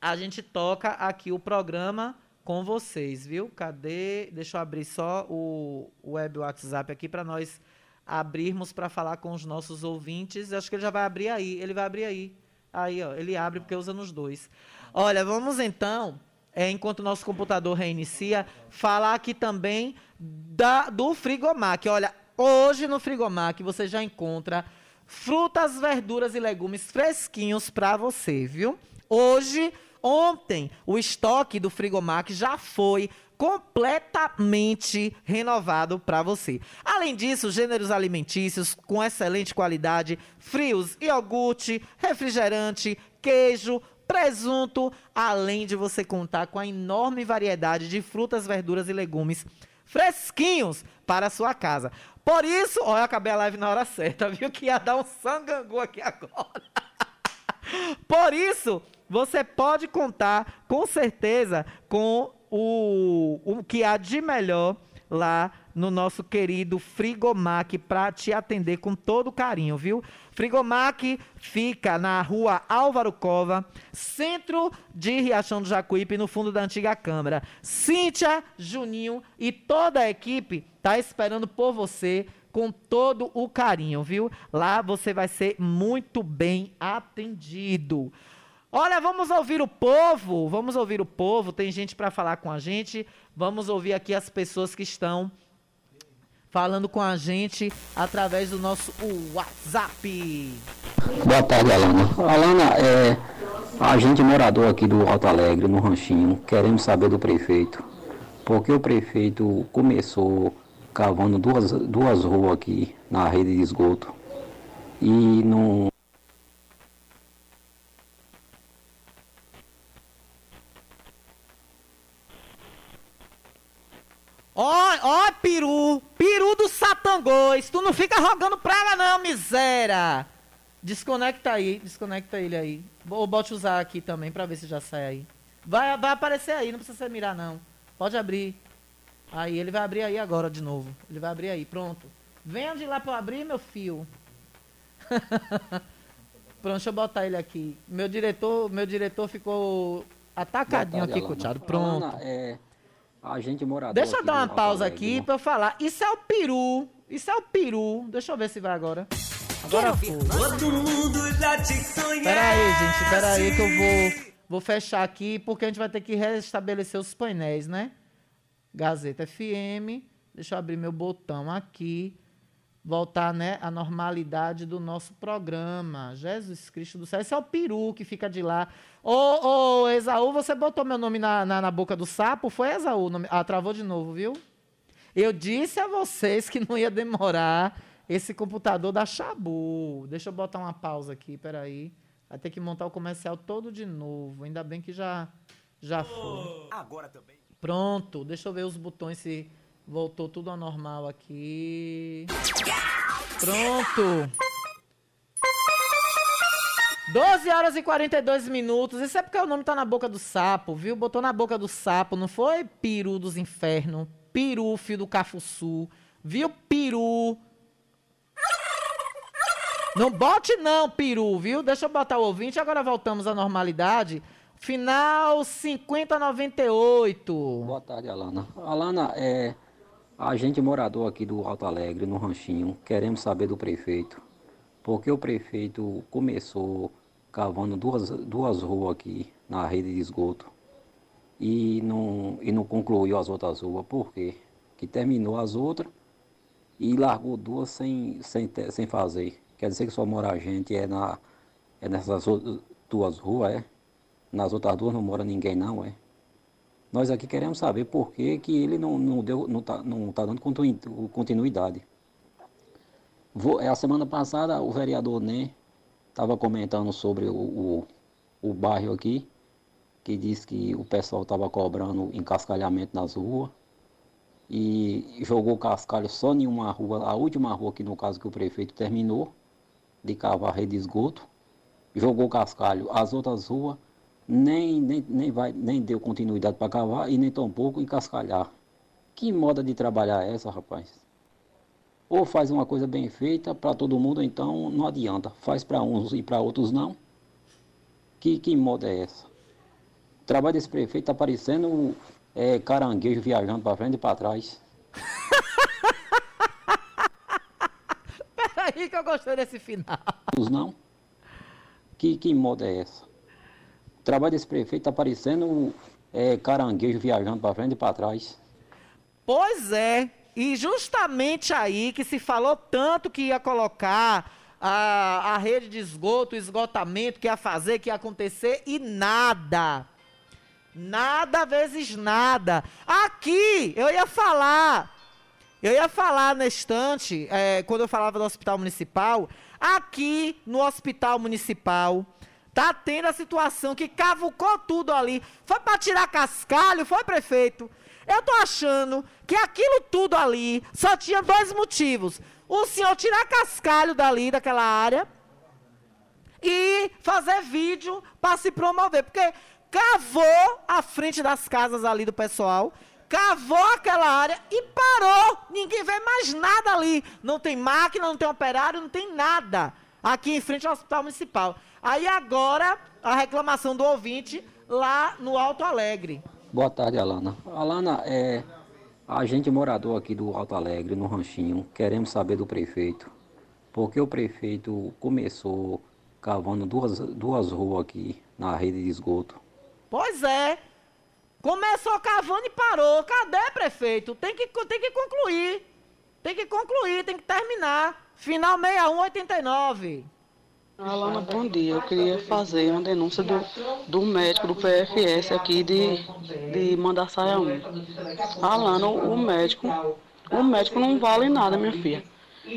a gente toca aqui o programa com vocês, viu? Cadê? Deixa eu abrir só o, web WhatsApp aqui para nós abrirmos para falar com os nossos ouvintes. Acho que ele já vai abrir aí. Ele vai abrir aí. Aí, ó, ele abre porque usa nos dois. Olha, vamos então, é, enquanto o nosso computador reinicia, falar aqui também da, do Frigomac. Olha, hoje no Frigomac você já encontra frutas, verduras e legumes fresquinhos para você, viu? Hoje Ontem, o estoque do Frigomac já foi completamente renovado para você. Além disso, gêneros alimentícios com excelente qualidade, frios, iogurte, refrigerante, queijo, presunto, além de você contar com a enorme variedade de frutas, verduras e legumes fresquinhos para a sua casa. Por isso, ó, eu acabei a live na hora certa, viu que ia dar um sangangu aqui agora. Por isso, você pode contar com certeza com o, o que há de melhor lá no nosso querido Frigomac para te atender com todo carinho, viu? Frigomac fica na rua Álvaro Cova, centro de Riachão do Jacuípe, no fundo da antiga Câmara. Cíntia, Juninho e toda a equipe tá esperando por você com todo o carinho, viu? Lá você vai ser muito bem atendido. Olha, vamos ouvir o povo, vamos ouvir o povo, tem gente para falar com a gente. Vamos ouvir aqui as pessoas que estão falando com a gente através do nosso WhatsApp. Boa tarde, Alana. Alana, é a gente morador aqui do Alto Alegre, no Ranchinho, queremos saber do prefeito. Porque o prefeito começou cavando duas, duas ruas aqui na rede de esgoto e não Ó, ó, peru, peru do satangôs. Tu não fica rogando praga não, miséria. Desconecta aí, desconecta ele aí. Ou bote usar aqui também pra ver se já sai aí. Vai, vai aparecer aí, não precisa você mirar não. Pode abrir. Aí, ele vai abrir aí agora de novo. Ele vai abrir aí, pronto. Venha de lá pra eu abrir, meu fio. pronto, deixa eu botar ele aqui. Meu diretor, meu diretor ficou atacadinho aqui, Coteado. Pronto. Alana, é, a gente morador. Deixa eu dar uma pausa aqui para eu falar. Isso é o peru. Isso é o peru. Deixa eu ver se vai agora. Agora foi. Todo mundo já te conhece. Pera aí, gente. Pera aí que eu vou, vou fechar aqui porque a gente vai ter que restabelecer os painéis, né? Gazeta FM. Deixa eu abrir meu botão aqui. Voltar, né, à normalidade do nosso programa. Jesus Cristo do céu. Esse é o peru que fica de lá. Ô, ô, Esaú, você botou meu nome na, na, na boca do sapo? Foi Esaú? Nome- Ah, travou de novo, viu? Eu disse a vocês que não ia demorar esse computador da Shabu. Deixa eu botar uma pausa aqui, peraí. Vai ter que montar o comercial todo de novo. Ainda bem que já, já foi. Agora também. Pronto, deixa eu ver os botões se voltou tudo ao normal aqui. Pronto. 12 horas e 42 minutos. Isso é porque o nome tá na boca do sapo, viu? Botou na boca do sapo, não foi peru dos infernos. Peru, filho do Cafuçu. Viu, peru? Não bote não, peru, viu? Deixa eu botar o ouvinte. Agora voltamos à normalidade. Final 5098. Boa tarde, Alana. Alana, é, a gente morador aqui do Alto Alegre, no Ranchinho, queremos saber do prefeito. Porque o prefeito começou cavando duas, duas ruas aqui na rede de esgoto e não, e não concluiu as outras ruas. Por quê? Que terminou as outras e largou duas sem, sem, sem fazer. Quer dizer que só mora gente é, na, é nessas duas ruas, é? Nas outras duas não mora ninguém não, é? Nós aqui queremos saber por que, que ele não, não, deu, não, tá, não tá dando continui- continuidade. Vou, é, a semana passada o vereador Né estava comentando sobre o, o, o bairro aqui, que disse que o pessoal estava cobrando encascalhamento nas ruas e jogou cascalho só em uma rua, a última rua que no caso que o prefeito terminou de cavar rede de esgoto, jogou cascalho. As outras ruas nem, nem, nem, vai, nem deu continuidade para cavar e nem tampouco encascalhar. Que moda de trabalhar é essa, rapaz? Ou faz uma coisa bem feita para todo mundo, então não adianta. Faz para uns e para outros não. Que, que moda é essa? O trabalho desse prefeito está parecendo é, caranguejo viajando para frente e para trás. Peraí que eu gostei desse final. Os não? Que, que moda é essa? Trabalho desse prefeito está parecendo é, caranguejo viajando para frente e para trás. Pois é, e justamente aí que se falou tanto que ia colocar a, a rede de esgoto, o esgotamento, que ia fazer, que ia acontecer, e nada. Nada vezes nada. Aqui, eu ia falar, eu ia falar na estante, é, quando eu falava do hospital municipal, aqui no hospital municipal, tá tendo a situação que cavucou tudo ali. Foi para tirar cascalho, foi prefeito. Eu tô achando que aquilo tudo ali só tinha dois motivos. O senhor tirar cascalho dali, daquela área, e fazer vídeo para se promover. Porque cavou a frente das casas ali do pessoal, cavou aquela área e parou. Ninguém vê mais nada ali. Não tem máquina, não tem operário, não tem nada. Aqui em frente ao Hospital Municipal. Aí agora, a reclamação do ouvinte lá no Alto Alegre. Boa tarde, Alana. Alana, é, a gente morador aqui do Alto Alegre, no Ranchinho, queremos saber do prefeito. Porque o prefeito começou cavando duas, duas ruas aqui na rede de esgoto. Pois é. Começou cavando e parou. Cadê, prefeito? Tem que, tem que concluir. Tem que concluir, tem que terminar. Final 6189. Alana, bom dia. Eu queria fazer uma denúncia do, do médico do PFS aqui de, de Mandaçaia 1. Alana, o, médico, o médico não vale nada, minha filha.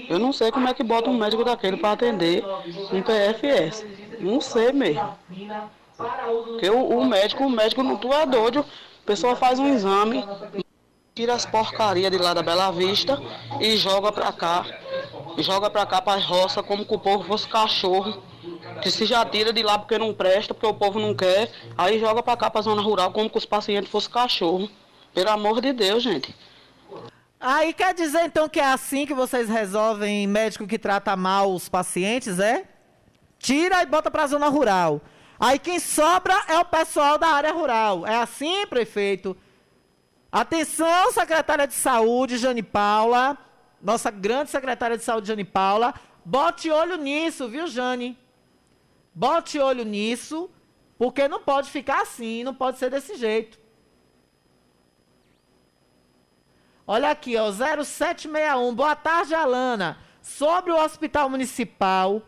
Eu não sei como é que bota um médico daquele para atender um PFS. Não sei mesmo. Porque o, o médico, o médico não tu é doido. A pessoa faz um exame, tira as porcarias de lá da Bela Vista e joga pra cá. Joga pra cá pra roça como que o povo fosse cachorro. Que se já tira de lá porque não presta, porque o povo não quer. Aí joga pra cá pra zona rural como que os pacientes fossem cachorro. Pelo amor de Deus, gente. Aí quer dizer então que é assim que vocês resolvem médico que trata mal os pacientes, é? Tira e bota pra zona rural. Aí quem sobra é o pessoal da área rural. É assim, prefeito? Atenção, secretária de saúde, Jane Paula. Nossa grande secretária de saúde, Jane Paula. Bote olho nisso, viu, Jane? Bote olho nisso, porque não pode ficar assim, não pode ser desse jeito. Olha aqui, ó, 0761. Boa tarde, Alana. Sobre o hospital municipal,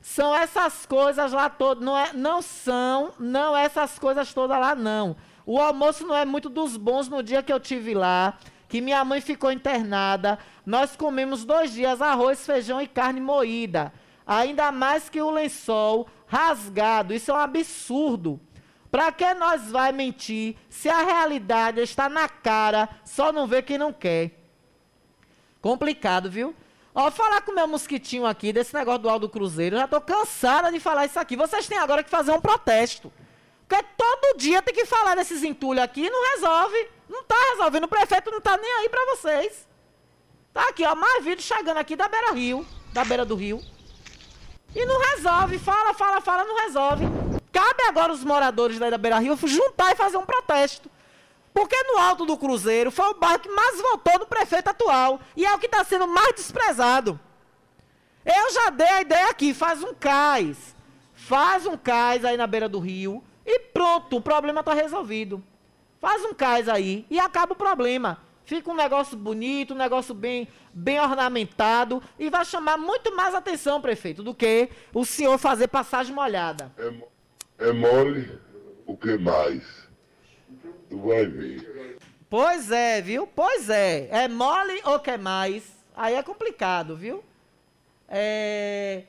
são essas coisas lá todas, não, é, não são, não essas coisas todas lá não. O almoço não é muito dos bons no dia que eu tive lá, que minha mãe ficou internada. Nós comemos dois dias arroz, feijão e carne moída. Ainda mais que o lençol rasgado. Isso é um absurdo. Para que nós vai mentir se a realidade está na cara, só não vê quem não quer? Complicado, viu? Ó, falar com o meu mosquitinho aqui desse negócio do Aldo Cruzeiro, eu já tô cansada de falar isso aqui. Vocês têm agora que fazer um protesto. Porque todo dia tem que falar desses entulhos aqui e não resolve. Não tá resolvendo. O prefeito não tá nem aí para vocês. Tá aqui, ó, mais vídeo chegando aqui da beira rio, da beira do rio. E não resolve. Fala, fala, fala, não resolve. Cabe agora os moradores da Beira Rio juntar e fazer um protesto. Porque no Alto do Cruzeiro foi o bairro que mais votou no prefeito atual. E é o que está sendo mais desprezado. Eu já dei a ideia aqui, faz um cais. Faz um cais aí na beira do rio. E pronto, o problema está resolvido. Faz um cais aí e acaba o problema. Fica um negócio bonito, um negócio bem, bem ornamentado e vai chamar muito mais atenção, prefeito, do que o senhor fazer passagem molhada. É, é mole o que mais? Tu vai ver. Pois é, viu? Pois é. É mole ou que mais? Aí é complicado, viu? É...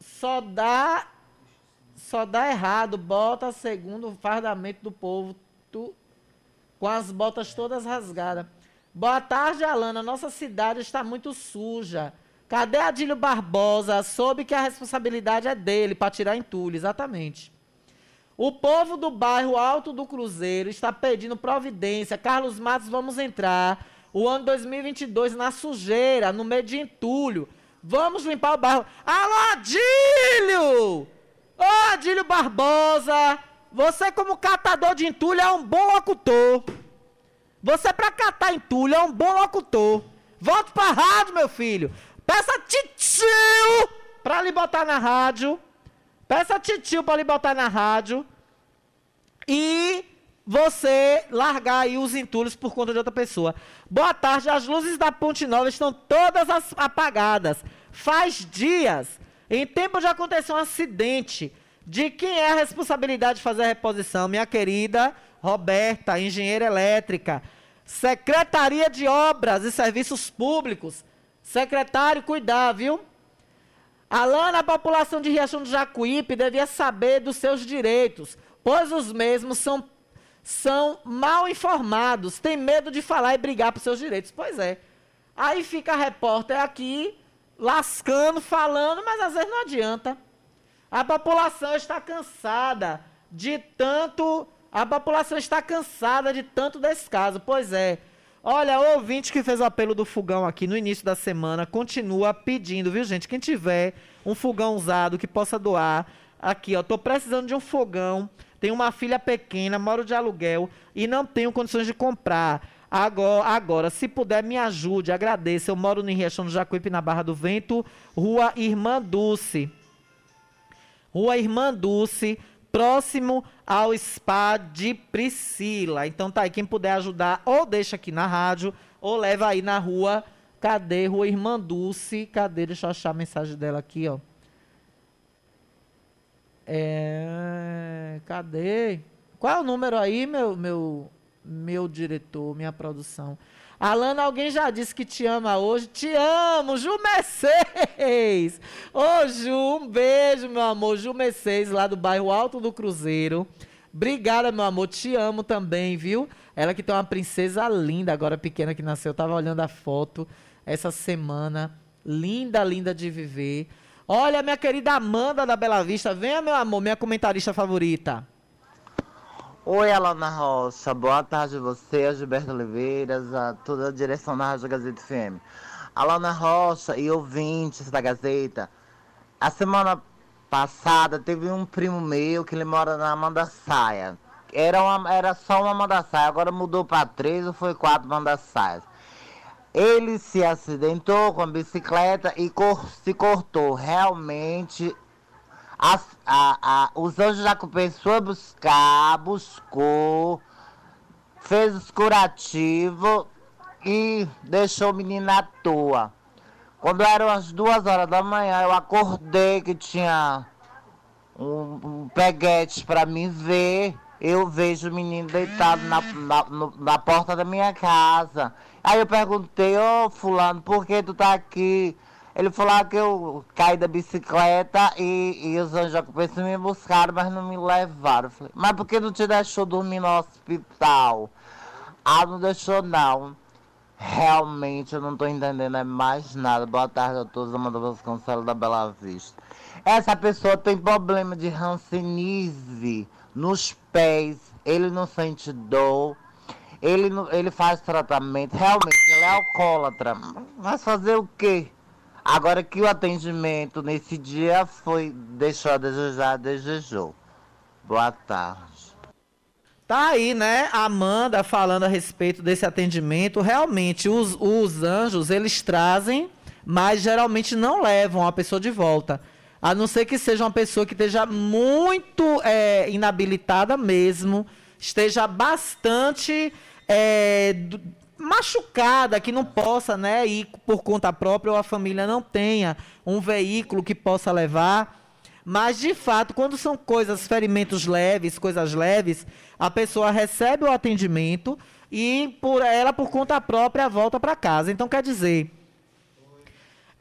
Só dá só dá errado, bota segundo o fardamento do povo, tu, com as botas todas rasgadas. Boa tarde, Alana. Nossa cidade está muito suja. Cadê Adílio Barbosa? Soube que a responsabilidade é dele para tirar entulho, exatamente. O povo do bairro Alto do Cruzeiro está pedindo providência. Carlos Matos, vamos entrar. O ano 2022 na sujeira, no meio de entulho. Vamos limpar o bairro. Alô, Adílio! Ô, Adílio Barbosa! Você, como catador de entulho, é um bom locutor. Você, para catar entulho, é um bom locutor. Volte pra rádio, meu filho. Peça titio pra lhe botar na rádio. Peça titio pra lhe botar na rádio. E você largar aí os entulhos por conta de outra pessoa. Boa tarde, as luzes da Ponte Nova estão todas apagadas. Faz dias. Em tempo de acontecer um acidente. De quem é a responsabilidade de fazer a reposição? Minha querida Roberta, engenheira elétrica. Secretaria de Obras e Serviços Públicos. Secretário, cuidar, viu? Alana, a população de Riachão do Jacuípe devia saber dos seus direitos, pois os mesmos são, são mal informados, têm medo de falar e brigar por seus direitos. Pois é. Aí fica a repórter aqui, lascando, falando, mas às vezes não adianta. A população está cansada de tanto. A população está cansada de tanto descaso. Pois é. Olha, o ouvinte que fez o apelo do fogão aqui no início da semana continua pedindo, viu, gente? Quem tiver um fogão usado que possa doar, aqui, ó, tô precisando de um fogão. Tenho uma filha pequena, moro de aluguel e não tenho condições de comprar. Agora, agora, se puder, me ajude, agradeço. Eu moro no Riachão do Jacuípe, na Barra do Vento, Rua Irmã Dulce. Rua Irmã Dulce, próximo ao spa de Priscila. Então tá aí, quem puder ajudar, ou deixa aqui na rádio, ou leva aí na rua. Cadê? Rua Irmã Dulce. Cadê? Deixa eu achar a mensagem dela aqui, ó. É, cadê? Qual é o número aí, meu, meu, meu diretor, minha produção? Alana, alguém já disse que te ama hoje? Te amo, Ju Mercedes! Ô, Ju, um beijo, meu amor. Ju Mercedes, lá do bairro Alto do Cruzeiro. Obrigada, meu amor. Te amo também, viu? Ela que tem uma princesa linda, agora pequena que nasceu. Eu tava olhando a foto essa semana. Linda, linda de viver. Olha, minha querida Amanda da Bela Vista. Venha, meu amor, minha comentarista favorita. Oi, Alana Rocha. Boa tarde a você, a Gilberto Oliveiras, a toda a direção da Rádio Gazeta FM. Alana Rocha e ouvintes da Gazeta. A semana passada teve um primo meu que ele mora na Mandaçaia. Era, uma, era só uma Mandaçaia, agora mudou para três ou foi quatro Mandaçaias. Ele se acidentou com a bicicleta e cor- se cortou. Realmente, a- a- os anjos da Cupês foi buscar, buscou, fez os curativos e deixou o menino à toa. Quando eram as duas horas da manhã, eu acordei que tinha um, um peguete para me ver. Eu vejo o menino deitado na, na, no- na porta da minha casa. Aí eu perguntei, ô fulano, por que tu tá aqui? Ele falou que eu caí da bicicleta e, e os anjos me buscaram, mas não me levaram. Falei, mas por que não te deixou dormir no hospital? Ah, não deixou não. Realmente eu não tô entendendo é mais nada. Boa tarde a todos, Amanda Vasconcelos da Bela Vista. Essa pessoa tem problema de hanseníase nos pés, ele não sente dor, ele, ele faz tratamento, realmente ele é alcoólatra. Mas fazer o quê? Agora que o atendimento nesse dia foi, deixou a desejar, desejou. Boa tarde. Tá aí, né, Amanda falando a respeito desse atendimento. Realmente, os, os anjos, eles trazem, mas geralmente não levam a pessoa de volta. A não ser que seja uma pessoa que esteja muito é, inabilitada mesmo, esteja bastante é, machucada, que não possa né, ir por conta própria ou a família não tenha um veículo que possa levar. Mas, de fato, quando são coisas, ferimentos leves, coisas leves, a pessoa recebe o atendimento e por ela, por conta própria, volta para casa. Então, quer dizer,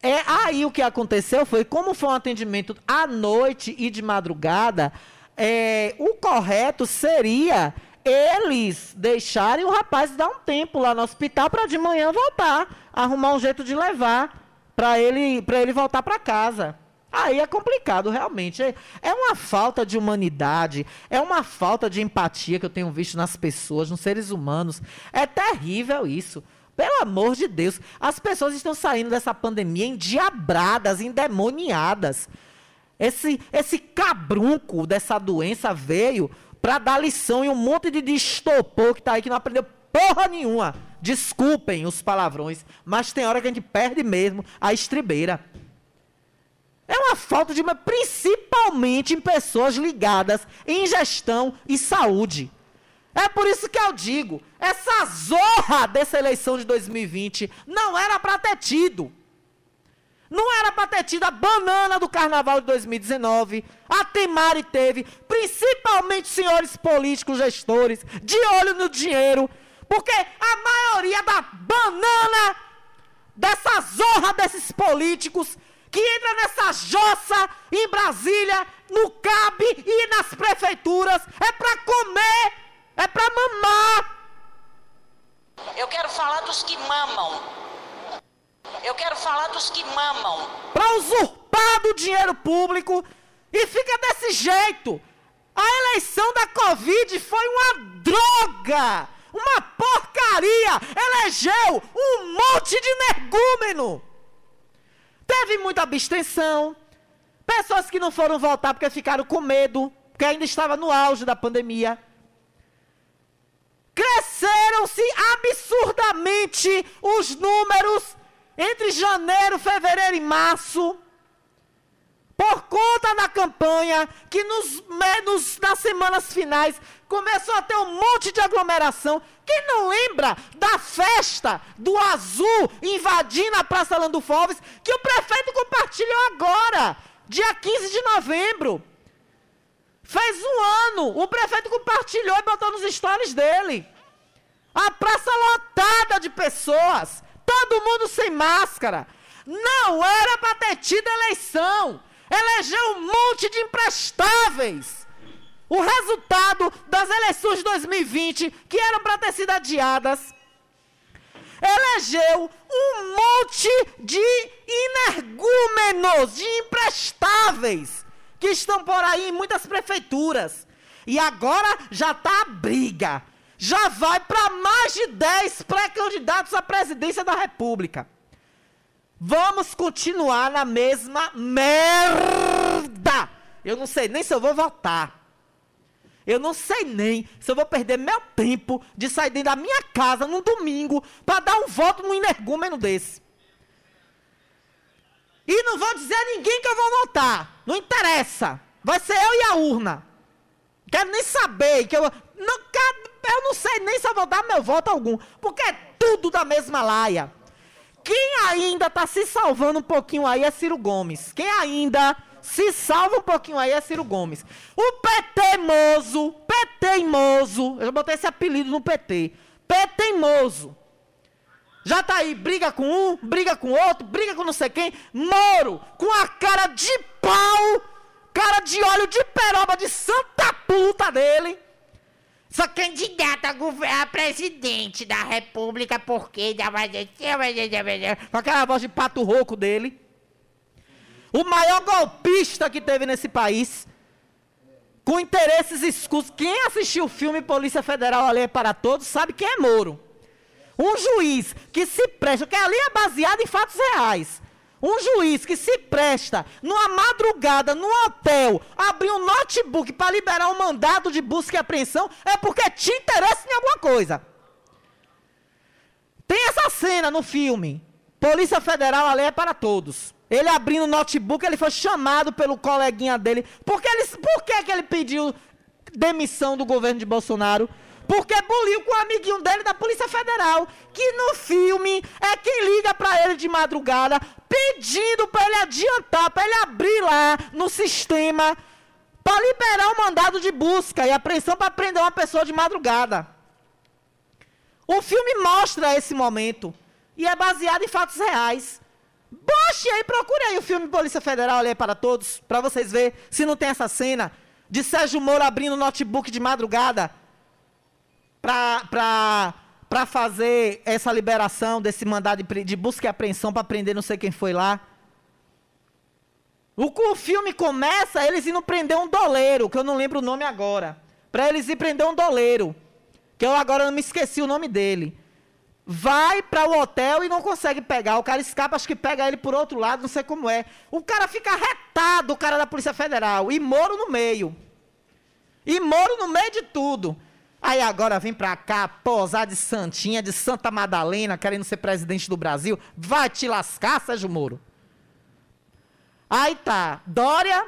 é aí o que aconteceu foi, como foi um atendimento à noite e de madrugada, é, o correto seria eles deixarem o rapaz dar um tempo lá no hospital para de manhã voltar, arrumar um jeito de levar para ele, ele voltar para casa. Aí é complicado, realmente. É, é uma falta de humanidade, é uma falta de empatia que eu tenho visto nas pessoas, nos seres humanos. É terrível isso. Pelo amor de Deus, as pessoas estão saindo dessa pandemia endiabradas, endemoniadas. Esse, esse cabrunco dessa doença veio para dar lição em um monte de estopor que tá aí que não aprendeu porra nenhuma. Desculpem os palavrões, mas tem hora que a gente perde mesmo a estribeira. É uma falta de principalmente em pessoas ligadas em gestão e saúde. É por isso que eu digo, essa zorra dessa eleição de 2020 não era para ter tido. Não era para ter tido a banana do carnaval de 2019. A Temari teve, principalmente senhores políticos, gestores, de olho no dinheiro. Porque a maioria da banana dessa zorra desses políticos que entra nessa jossa em Brasília, no CAB e nas prefeituras, é para comer, é para mamar. Eu quero falar dos que mamam. Eu quero falar dos que mamam. para usurpar do dinheiro público e fica desse jeito. A eleição da Covid foi uma droga, uma porcaria. Elegeu um monte de energúmeno. Teve muita abstenção. Pessoas que não foram votar porque ficaram com medo, porque ainda estava no auge da pandemia. Cresceram-se absurdamente os números entre janeiro, fevereiro e março, por conta da campanha, que nos, nos- nas semanas finais começou a ter um monte de aglomeração. Quem não lembra da festa do azul invadindo a Praça Landulfo Alves, que o prefeito compartilhou agora, dia 15 de novembro? Fez um ano, o prefeito compartilhou e botou nos stories dele. A praça lotada de pessoas, todo mundo sem máscara. Não era para ter tido eleição. Elegeu um monte de imprestáveis. O resultado das eleições de 2020, que eram para ter sido adiadas, elegeu um monte de energúmenos, de imprestáveis, que estão por aí em muitas prefeituras. E agora já está a briga. Já vai para mais de 10 pré-candidatos à presidência da República. Vamos continuar na mesma merda. Eu não sei nem se eu vou votar. Eu não sei nem se eu vou perder meu tempo de sair dentro da minha casa num domingo para dar um voto num energúmeno desse. E não vou dizer a ninguém que eu vou votar. Não interessa. Vai ser eu e a urna. Quero nem saber que eu. Eu não sei nem se eu vou dar meu voto algum. Porque é tudo da mesma laia. Quem ainda está se salvando um pouquinho aí é Ciro Gomes. Quem ainda se salva um pouquinho aí é Ciro Gomes. O PTmoso, PTmoso, eu já botei esse apelido no PT. PTmoso. Já tá aí, briga com um, briga com outro, briga com não sei quem. Moro, com a cara de pau, cara de óleo de peroba de santa puta dele. Sou candidato a, a presidente da república porque... Com aquela voz de pato rouco dele. O maior golpista que teve nesse país. Com interesses escusos. Quem assistiu o filme Polícia Federal Ali para Todos sabe quem é Moro. Um juiz que se presta, que ali é baseado em fatos reais. Um juiz que se presta, numa madrugada, no hotel, abrir um notebook para liberar um mandado de busca e apreensão, é porque te interessa em alguma coisa. Tem essa cena no filme. Polícia Federal, a lei é para todos. Ele abrindo o notebook, ele foi chamado pelo coleguinha dele. Por que, ele, por que, que ele pediu demissão do governo de Bolsonaro? Porque buliu com o amiguinho dele da Polícia Federal, que no filme é quem liga para ele de madrugada, pedindo para ele adiantar, para ele abrir lá no sistema, para liberar o mandado de busca e apreensão para prender uma pessoa de madrugada. O filme mostra esse momento e é baseado em fatos reais. Boxe aí, procure aí o filme Polícia Federal ali para todos, para vocês verem se não tem essa cena de Sérgio Moro abrindo o notebook de madrugada para fazer essa liberação desse mandado de, de busca e apreensão para prender não sei quem foi lá. O, o filme começa eles indo prender um doleiro, que eu não lembro o nome agora. Para eles ir prender um doleiro, que eu agora não me esqueci o nome dele. Vai para o hotel e não consegue pegar. O cara escapa, acho que pega ele por outro lado, não sei como é. O cara fica retado, o cara da Polícia Federal. E Moro no meio. E Moro no meio de tudo. Aí agora vem pra cá, posar de Santinha, de Santa Madalena, querendo ser presidente do Brasil. Vai te lascar, Sérgio Moro. Aí tá, Dória,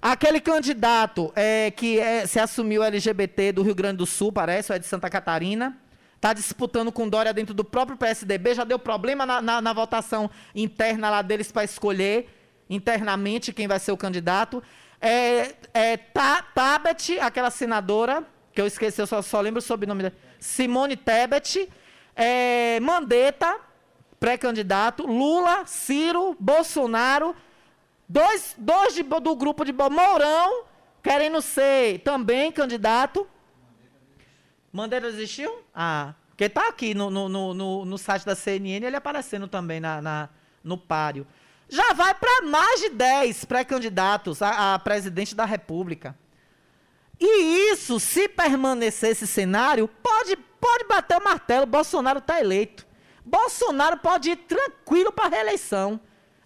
aquele candidato é, que é, se assumiu LGBT do Rio Grande do Sul, parece, ou é de Santa Catarina. Tá disputando com Dória dentro do próprio PSDB, já deu problema na, na, na votação interna lá deles para escolher internamente quem vai ser o candidato. É, é Tabet, aquela senadora que eu esqueci, eu só, só lembro o sobrenome dela. Simone Tebet, é, Mandetta, pré-candidato, Lula, Ciro, Bolsonaro, dois, dois de, do grupo de Mourão, querendo ser também candidato. Mandetta existiu? Ah, porque está aqui no, no, no, no, site da CNN, ele aparecendo também na, na no páreo. Já vai para mais de 10 pré-candidatos a, a presidente da República. E isso, se permanecer esse cenário, pode, pode bater o martelo. Bolsonaro está eleito. Bolsonaro pode ir tranquilo para a reeleição.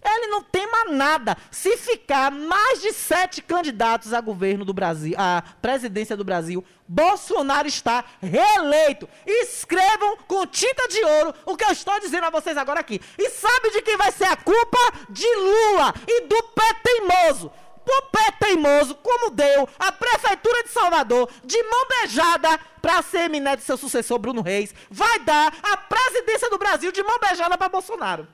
Ele não tema nada. Se ficar mais de sete candidatos a governo do Brasil, a presidência do Brasil, Bolsonaro está reeleito. Escrevam com tinta de ouro o que eu estou dizendo a vocês agora aqui. E sabe de quem vai ser a culpa? De Lula e do pé teimoso o pé teimoso, como deu a Prefeitura de Salvador, de mão beijada para semineto de seu sucessor Bruno Reis, vai dar a presidência do Brasil de mão beijada para Bolsonaro.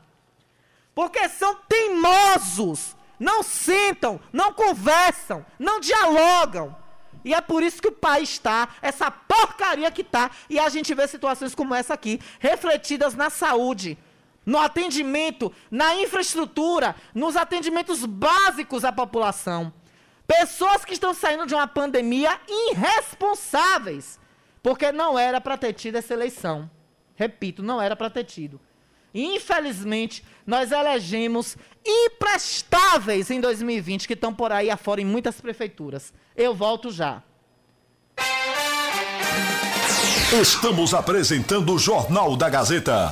Porque são teimosos, não sentam, não conversam, não dialogam. E é por isso que o país está, essa porcaria que está, e a gente vê situações como essa aqui, refletidas na saúde, no atendimento, na infraestrutura, nos atendimentos básicos à população. Pessoas que estão saindo de uma pandemia irresponsáveis, porque não era para ter tido essa eleição. Repito, não era para ter tido. Infelizmente, nós elegemos imprestáveis em 2020 que estão por aí afora em muitas prefeituras. Eu volto já. Estamos apresentando o Jornal da Gazeta.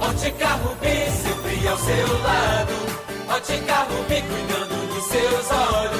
Ótica Rubi, sempre ao seu lado. Ótica Rubi, cuidando dos seus olhos.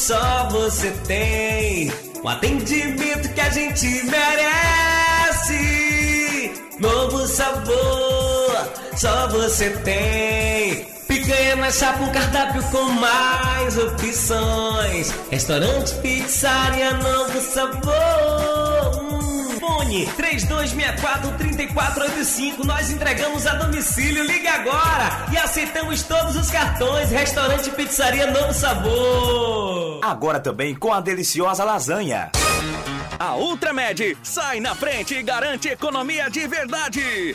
Só você tem. O atendimento que a gente merece. Novo sabor, só você tem. Picanha mais chapa, um cardápio com mais opções. Restaurante, pizzaria, novo sabor. Hum, Fone 3264-3485. Nós entregamos a domicílio. Ligue agora e aceitamos todos os cartões. Restaurante Pizzaria Novo Sabor. Agora também com a deliciosa lasanha. A Ultramed sai na frente e garante economia de verdade.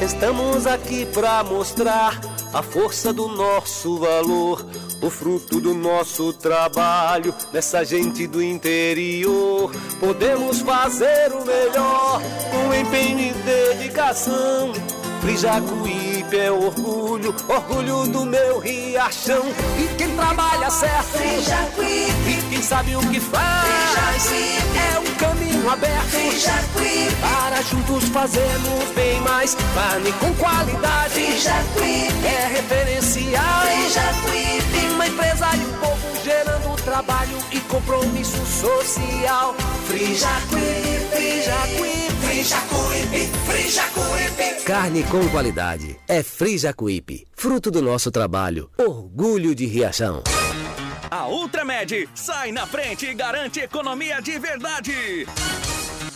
Estamos aqui pra mostrar a força do nosso valor, o fruto do nosso trabalho nessa gente do interior. Podemos fazer o melhor com empenho e dedicação. Frijacuípe é orgulho, orgulho do meu riachão. E quem trabalha certo, Frijacuípe. E quem sabe o que faz, é um caminho aberto. Frijacuípe. Para juntos fazermos bem mais. Carne com qualidade, Frijacuípe. É referencial. Frijacuípe. Uma empresa e um povo gerando trabalho e compromisso social. Frijacuípe, Frijacuípe. Frijacuípe, Frijacuípe. Carne com qualidade. É Frijacuípe. Fruto do nosso trabalho. Orgulho de Riachão. A Ultramed sai na frente e garante economia de verdade.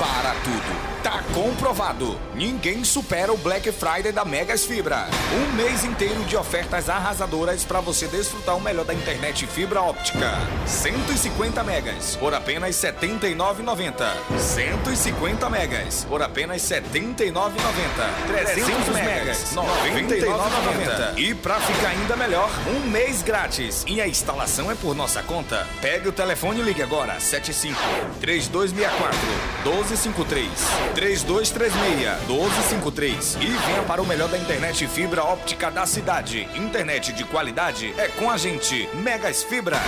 Para tudo. Tá comprovado. Ninguém supera o Black Friday da Megas Fibra. Um mês inteiro de ofertas arrasadoras para você desfrutar o melhor da internet fibra óptica. 150 megas por apenas R$ 79,90. 150 megas por apenas R$ 79,90. 300 megas R$ 99,90. E pra ficar ainda melhor, um mês grátis. E a instalação é por nossa conta. Pegue o telefone e ligue agora. 75 3264 1253 3236 1253 e venha para o melhor da internet fibra óptica da cidade. Internet de qualidade é com a gente. Megas Fibra.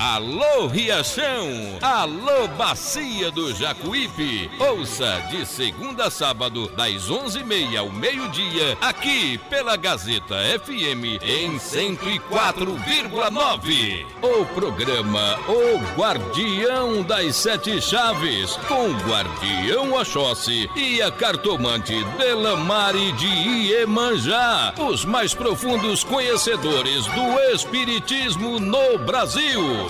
Alô Riachão, alô Bacia do Jacuípe. Ouça de segunda a sábado, das 11h30 ao meio-dia, aqui pela Gazeta FM em 104,9. O programa O Guardião das Sete Chaves, com o Guardião Oxóssi e a cartomante Delamare de Iemanjá, os mais profundos conhecedores do Espiritismo no Brasil.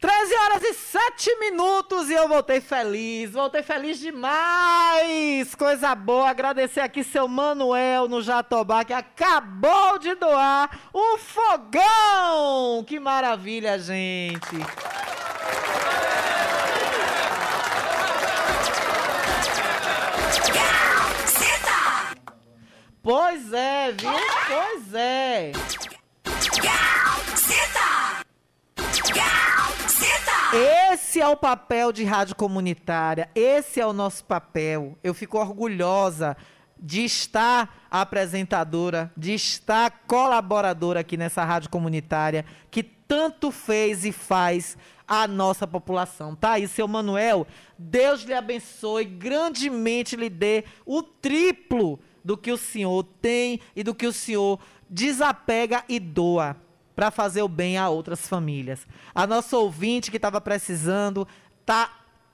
13 horas e 7 minutos e eu voltei feliz, voltei feliz demais, coisa boa, agradecer aqui seu Manuel no Jatobá que acabou de doar um fogão, que maravilha gente. Pois é, viu? Pois é. Esse é o papel de rádio comunitária, esse é o nosso papel. Eu fico orgulhosa de estar apresentadora, de estar colaboradora aqui nessa rádio comunitária que tanto fez e faz a nossa população. Tá aí, seu Manuel, Deus lhe abençoe, grandemente lhe dê o triplo do que o senhor tem e do que o senhor desapega e doa para fazer o bem a outras famílias. A nossa ouvinte que estava precisando tá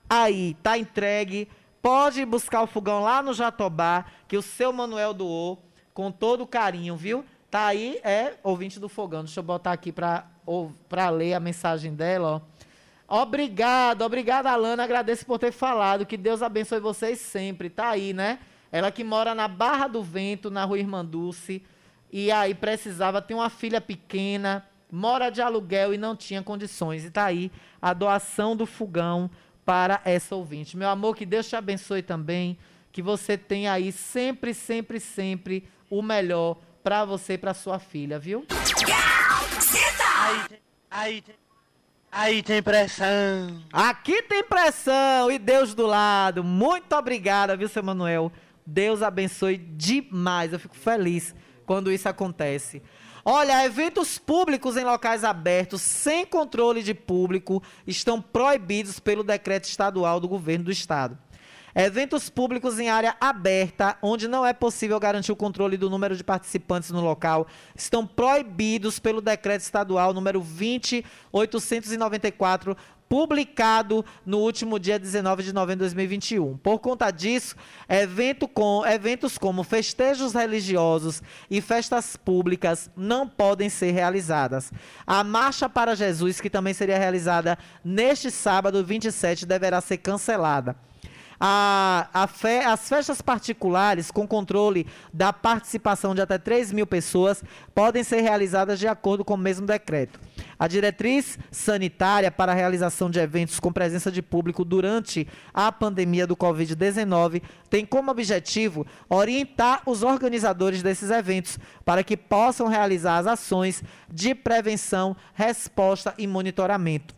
aí, tá entregue. Pode buscar o fogão lá no Jatobá, que o seu Manuel doou com todo carinho, viu? Tá aí, é ouvinte do fogão. Deixa eu botar aqui para ler a mensagem dela, ó. Obrigado, obrigado, Alana. Agradeço por ter falado. Que Deus abençoe vocês sempre. Tá aí, né? Ela que mora na Barra do Vento, na rua Irmã Dulce. E aí precisava ter uma filha pequena, mora de aluguel e não tinha condições. E tá aí a doação do fogão para essa ouvinte. Meu amor, que Deus te abençoe também. Que você tenha aí sempre, sempre, sempre o melhor para você e para sua filha, viu? Aí, tem- aí, tem- aí tem pressão. Aqui tem pressão e Deus do lado. Muito obrigada, viu, seu Manuel? Deus abençoe demais. Eu fico feliz quando isso acontece. Olha, eventos públicos em locais abertos sem controle de público estão proibidos pelo decreto estadual do governo do estado. Eventos públicos em área aberta, onde não é possível garantir o controle do número de participantes no local, estão proibidos pelo decreto estadual número 20894, publicado no último dia 19 de novembro de 2021. Por conta disso, evento com, eventos como festejos religiosos e festas públicas não podem ser realizadas. A Marcha para Jesus, que também seria realizada neste sábado 27, deverá ser cancelada. A- a fe- as festas particulares com controle da participação de até 3 mil pessoas podem ser realizadas de acordo com o mesmo decreto. A diretriz sanitária para a realização de eventos com presença de público durante a pandemia do Covid-19 tem como objetivo orientar os organizadores desses eventos para que possam realizar as ações de prevenção, resposta e monitoramento.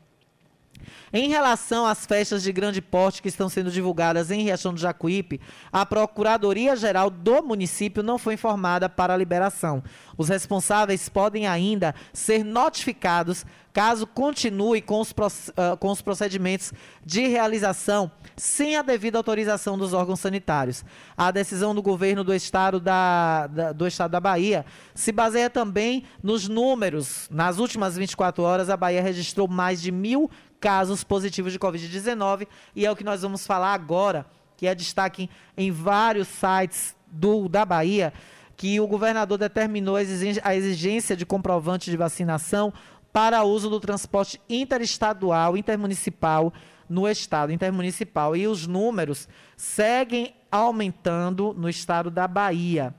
Em relação às festas de grande porte que estão sendo divulgadas em Riachão do Jacuípe, a Procuradoria-Geral do município não foi informada para a liberação. Os responsáveis podem ainda ser notificados caso continue com os, ah, com os procedimentos de realização sem a devida autorização dos órgãos sanitários. A decisão do governo do estado da, da- do estado da Bahia se baseia também nos números. Nas últimas 24 horas, a Bahia registrou mais de mil casos positivos de Covid-19 e é o que nós vamos falar agora, que é destaque em vários sites do, da Bahia, que o governador determinou a exigência de comprovante de vacinação para uso do transporte interestadual, intermunicipal no estado intermunicipal. E os números seguem aumentando no estado da Bahia.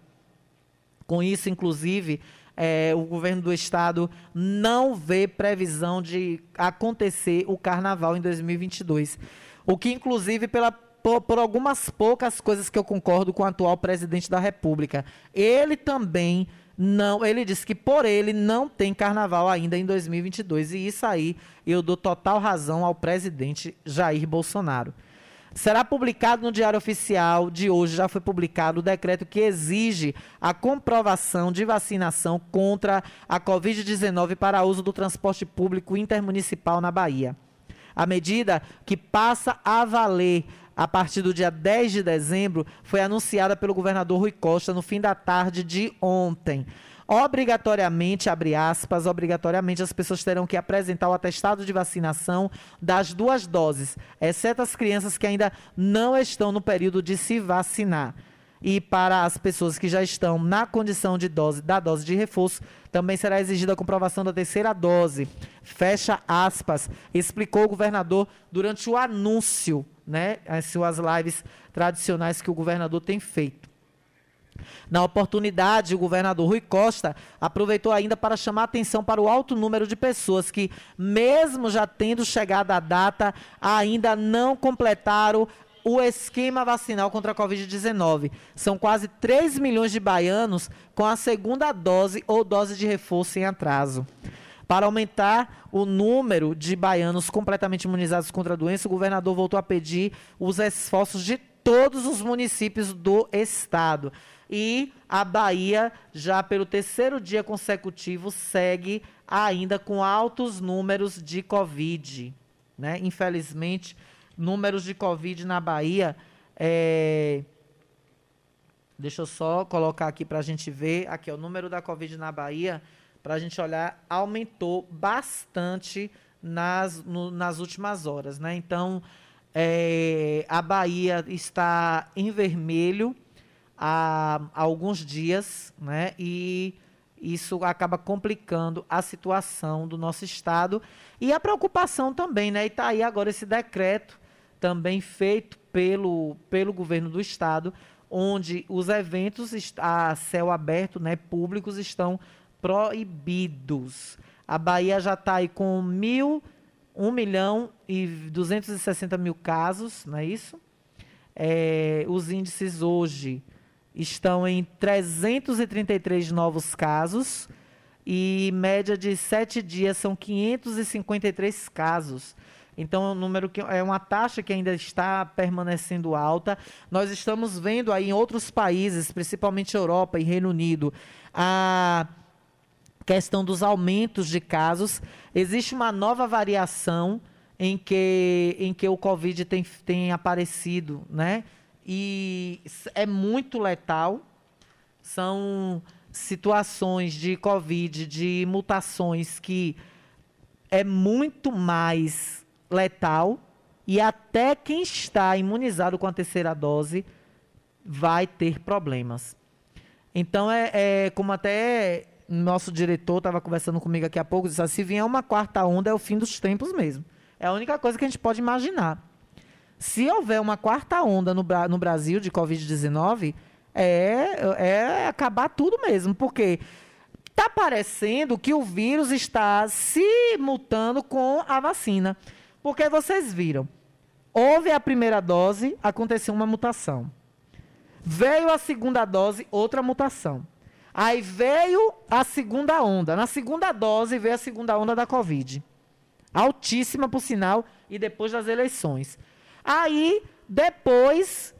Com isso, inclusive, é, o governo do estado não vê previsão de acontecer o carnaval em 2022. O que, inclusive, pela, por, por, algumas poucas coisas que eu concordo com o atual presidente da República. Ele também não. Ele disse que por ele não tem carnaval ainda em 2022. E isso aí eu dou total razão ao presidente Jair Bolsonaro. Será publicado no Diário Oficial de hoje, já foi publicado o decreto que exige a comprovação de vacinação contra a Covid-19 para uso do transporte público intermunicipal na Bahia. A medida que passa a valer a partir do dia 10 de dezembro foi anunciada pelo governador Rui Costa no fim da tarde de ontem. Obrigatoriamente, abre aspas, obrigatoriamente as pessoas terão que apresentar o atestado de vacinação das duas doses, exceto as crianças que ainda não estão no período de se vacinar. E para as pessoas que já estão na condição de dose da dose de reforço, também será exigida a comprovação da terceira dose. Fecha aspas, explicou o governador durante o anúncio, né, as suas lives tradicionais que o governador tem feito. Na oportunidade, o governador Rui Costa aproveitou ainda para chamar atenção para o alto número de pessoas que, mesmo já tendo chegado a data, ainda não completaram o esquema vacinal contra a Covid-19. São quase 3 milhões de baianos com a segunda dose ou dose de reforço em atraso. Para aumentar o número de baianos completamente imunizados contra a doença, o governador voltou a pedir os esforços de todos os municípios do estado. E a Bahia, já pelo terceiro dia consecutivo, segue ainda com altos números de Covid. Né? Infelizmente, números de Covid na Bahia. É... Deixa eu só colocar aqui para a gente ver. Aqui, ó, o número da Covid na Bahia, para a gente olhar, aumentou bastante nas, no, nas últimas horas. Né? Então, é, a Bahia está em vermelho há, há alguns dias, né? E isso acaba complicando a situação do nosso estado e a preocupação também, né? E está aí agora esse decreto também feito pelo, pelo governo do estado, onde os eventos a céu aberto, né, públicos, estão proibidos. A Bahia já está aí com mil, 1 milhão e 260 mil casos, não é isso? É, os índices hoje estão em 333 novos casos e média de sete dias são 553 casos. Então, é um número que é uma taxa que ainda está permanecendo alta. Nós estamos vendo aí em outros países, principalmente Europa e Reino Unido, a questão dos aumentos de casos. Existe uma nova variação em que, em que o Covid tem, tem aparecido, né? e é muito letal. São situações de Covid, de mutações que é muito mais letal e até quem está imunizado com a terceira dose vai ter problemas. Então, é, é como até nosso diretor estava conversando comigo aqui há pouco, disse: ah, se vier uma quarta onda, é o fim dos tempos mesmo. É a única coisa que a gente pode imaginar. Se houver uma quarta onda no, no Brasil de Covid-19, é, é acabar tudo mesmo, porque está parecendo que o vírus está se mutando com a vacina. Porque vocês viram, houve a primeira dose, aconteceu uma mutação. Veio a segunda dose, outra mutação. Aí veio a segunda onda. Na segunda dose veio a segunda onda da Covid. Altíssima, por sinal, e depois das eleições. Aí, depois,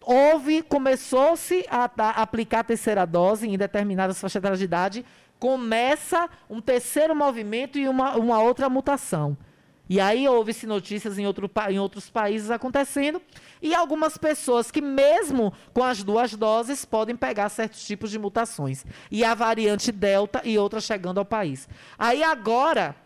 houve, começou-se a, a, aplicar a terceira dose em determinadas faixas de idade, começa um terceiro movimento e uma, uma outra mutação. E aí houve-se notícias em, outro, em outros países acontecendo, e algumas pessoas que, mesmo com as duas doses, podem pegar certos tipos de mutações. E a variante Delta e outras chegando ao país. Aí agora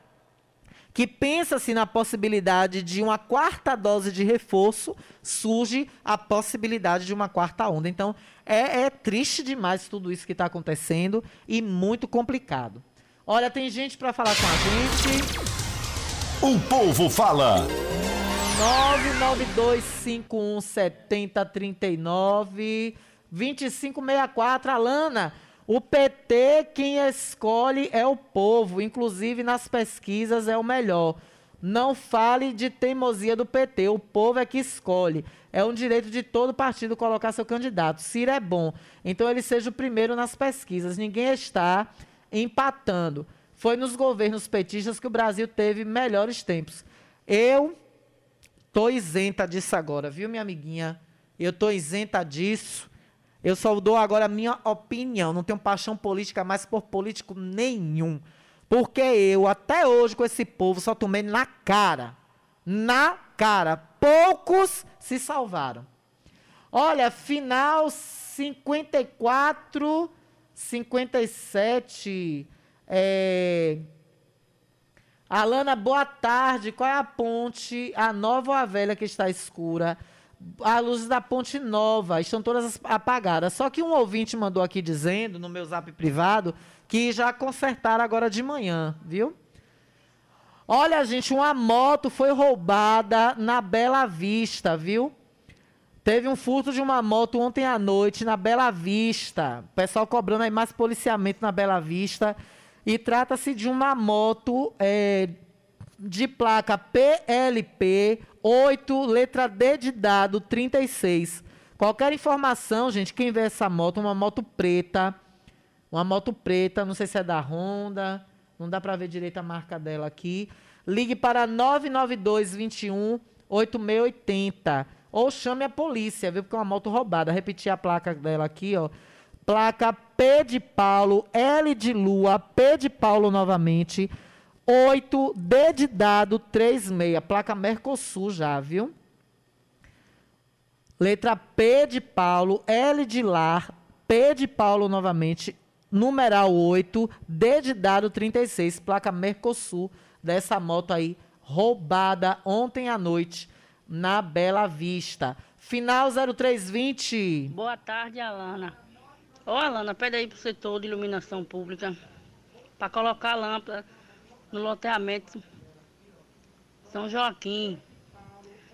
que pensa-se na possibilidade de uma quarta dose de reforço, surge a possibilidade de uma quarta onda. Então, é, é triste demais tudo isso que está acontecendo e muito complicado. Olha, tem gente para falar com a gente. O povo fala. 992517039 2564 Alana. O PT quem escolhe é o povo, inclusive nas pesquisas é o melhor. Não fale de teimosia do PT, o povo é que escolhe. É um direito de todo partido colocar seu candidato. Ciro é bom, então ele seja o primeiro nas pesquisas. Ninguém está empatando. Foi nos governos petistas que o Brasil teve melhores tempos. Eu tô isenta disso agora, viu, minha amiguinha? Eu tô isenta disso. Eu só dou agora a minha opinião. Não tenho paixão política mais por político nenhum. Porque eu, até hoje, com esse povo, só tomei na cara. Na cara. Poucos se salvaram. Olha, final 54, 57. É... Alana, boa tarde. Qual é a ponte, a nova ou a velha que está escura? as luzes da ponte nova estão todas apagadas. Só que um ouvinte mandou aqui dizendo, no meu zap privado, que já consertaram agora de manhã, viu? Olha, gente, uma moto foi roubada na Bela Vista, viu? Teve um furto de uma moto ontem à noite na Bela Vista. O pessoal cobrando aí mais policiamento na Bela Vista. E trata-se de uma moto é, de placa PLP 8, letra D de dado 36. Qualquer informação, gente, quem vê essa moto, uma moto preta, uma moto preta, não sei se é da Honda, não dá para ver direito a marca dela aqui. Ligue para 992 21 8680 ou chame a polícia, viu? Porque é uma moto roubada. Repetir a placa dela aqui, ó. Placa P de Paulo, L de Lua, P de Paulo novamente 8, D de dado, 36. Placa Mercosul já, viu? Letra P de Paulo, L de Lar, P de Paulo novamente, numeral 8, D de dado 36, placa Mercosul, dessa moto aí, roubada ontem à noite na Bela Vista. Final 0320. Boa tarde, Alana. Ô, Alana, pede aí pro setor de iluminação pública para colocar a lâmpada no loteamento São Joaquim,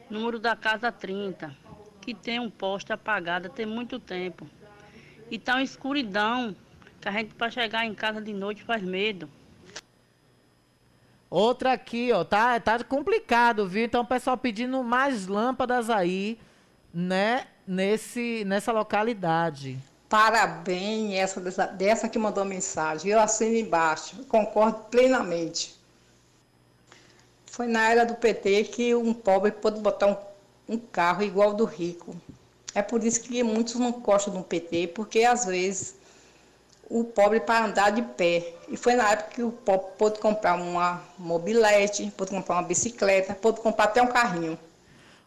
número da casa 30, que tem um poste apagado tem muito tempo. E tá uma escuridão, que a gente para chegar em casa de noite faz medo. Outra aqui, ó, tá, tá complicado, viu? Então o pessoal pedindo mais lâmpadas aí, né, nesse, nessa localidade. Parabéns, essa dessa, dessa que mandou mensagem. Eu assino embaixo, concordo plenamente. Foi na era do PT que um pobre pôde botar um, um carro igual ao do rico. É por isso que muitos não gostam do PT, porque às vezes o pobre para andar de pé. E foi na época que o pobre pôde comprar uma mobilete, pôde comprar uma bicicleta, pôde comprar até um carrinho.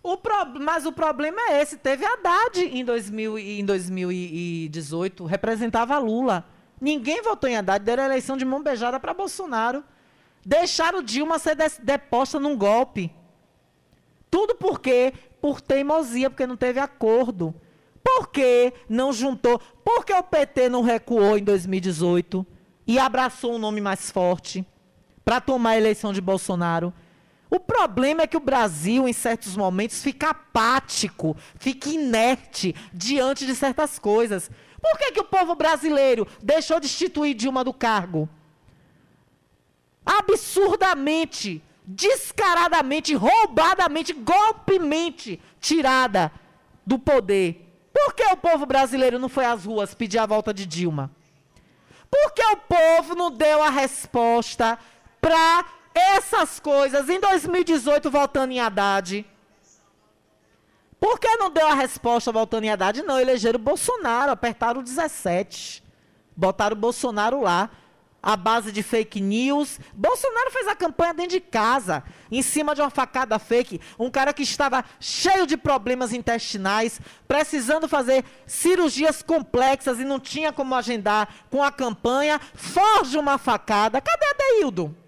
O pro... Mas o problema é esse. Teve Haddad em, 2000, em 2018, representava Lula. Ninguém votou em Haddad, deram a eleição de mão beijada para Bolsonaro. Deixaram Dilma ser deposta num golpe. Tudo por quê? Por teimosia, porque não teve acordo. Por que não juntou? Por que o PT não recuou em 2018 e abraçou um nome mais forte para tomar a eleição de Bolsonaro? O problema é que o Brasil, em certos momentos, fica apático, fica inerte diante de certas coisas. Por que, que o povo brasileiro deixou de instituir Dilma do cargo? Absurdamente, descaradamente, roubadamente, golpemente tirada do poder. Por que o povo brasileiro não foi às ruas pedir a volta de Dilma? Por que o povo não deu a resposta para essas coisas em 2018 voltando em Haddad. Por que não deu a resposta voltando em Haddad? Não, elegeram Bolsonaro, apertaram o 17. Botaram o Bolsonaro lá. A base de fake news. Bolsonaro fez a campanha dentro de casa, em cima de uma facada fake. Um cara que estava cheio de problemas intestinais, precisando fazer cirurgias complexas e não tinha como agendar com a campanha. Forge uma facada. Cadê Adeildo?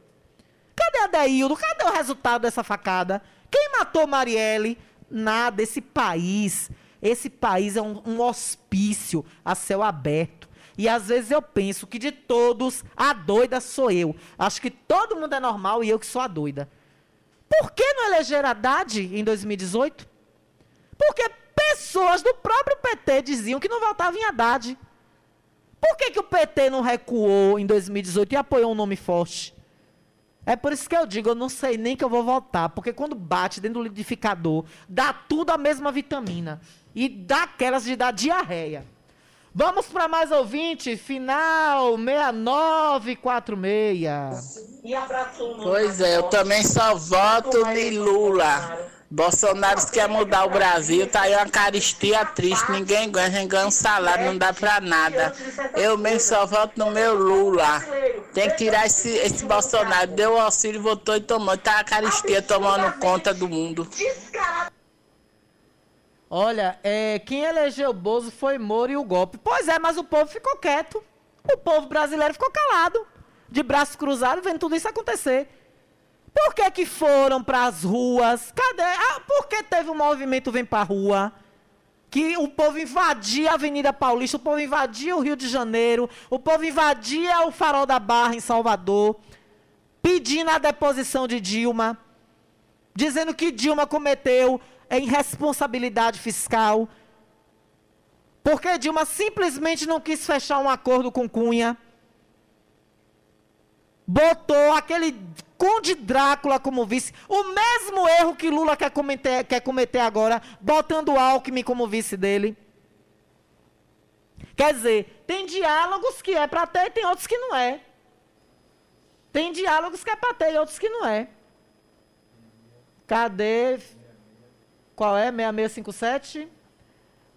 Cadê a Deildo? Cadê o resultado dessa facada? Quem matou Marielle? Nada. Esse país, esse país é um, um hospício a céu aberto. E às vezes eu penso que de todos, a doida sou eu. Acho que todo mundo é normal e eu que sou a doida. Por que não eleger Haddad em 2018? Porque pessoas do próprio PT diziam que não votavam em Haddad. Por que, que o PT não recuou em 2018 e apoiou um nome forte? É por isso que eu digo, eu não sei nem que eu vou votar, porque quando bate dentro do liquidificador, dá tudo a mesma vitamina. E dá aquelas de dar diarreia. Vamos para mais ouvinte, final 6946. Pois é, eu também só voto de Lula. Bolsonaro quer mudar o Brasil, tá aí uma caristia triste, ninguém ganha, ninguém ganha um salário, não dá pra nada. Eu mesmo só voto no meu Lula. Tem que tirar esse, esse Bolsonaro. Deu o auxílio, votou e tomou. Tá a caristia tomando conta do mundo. Olha, é, quem elegeu o Bozo foi Moro e o golpe. Pois é, mas o povo ficou quieto. O povo brasileiro ficou calado, de braços cruzados, vendo tudo isso acontecer. Por que, que foram para as ruas? Cadê? Ah, por que teve um movimento Vem para a Rua? Que o povo invadia a Avenida Paulista, o povo invadia o Rio de Janeiro, o povo invadia o Farol da Barra em Salvador, pedindo a deposição de Dilma, dizendo que Dilma cometeu irresponsabilidade fiscal, porque Dilma simplesmente não quis fechar um acordo com Cunha botou aquele Conde Drácula como vice. O mesmo erro que Lula quer cometer, quer cometer agora, botando Alckmin como vice dele. Quer dizer, tem diálogos que é para ter e tem outros que não é. Tem diálogos que é para ter e outros que não é. Cadê? Qual é? 6657?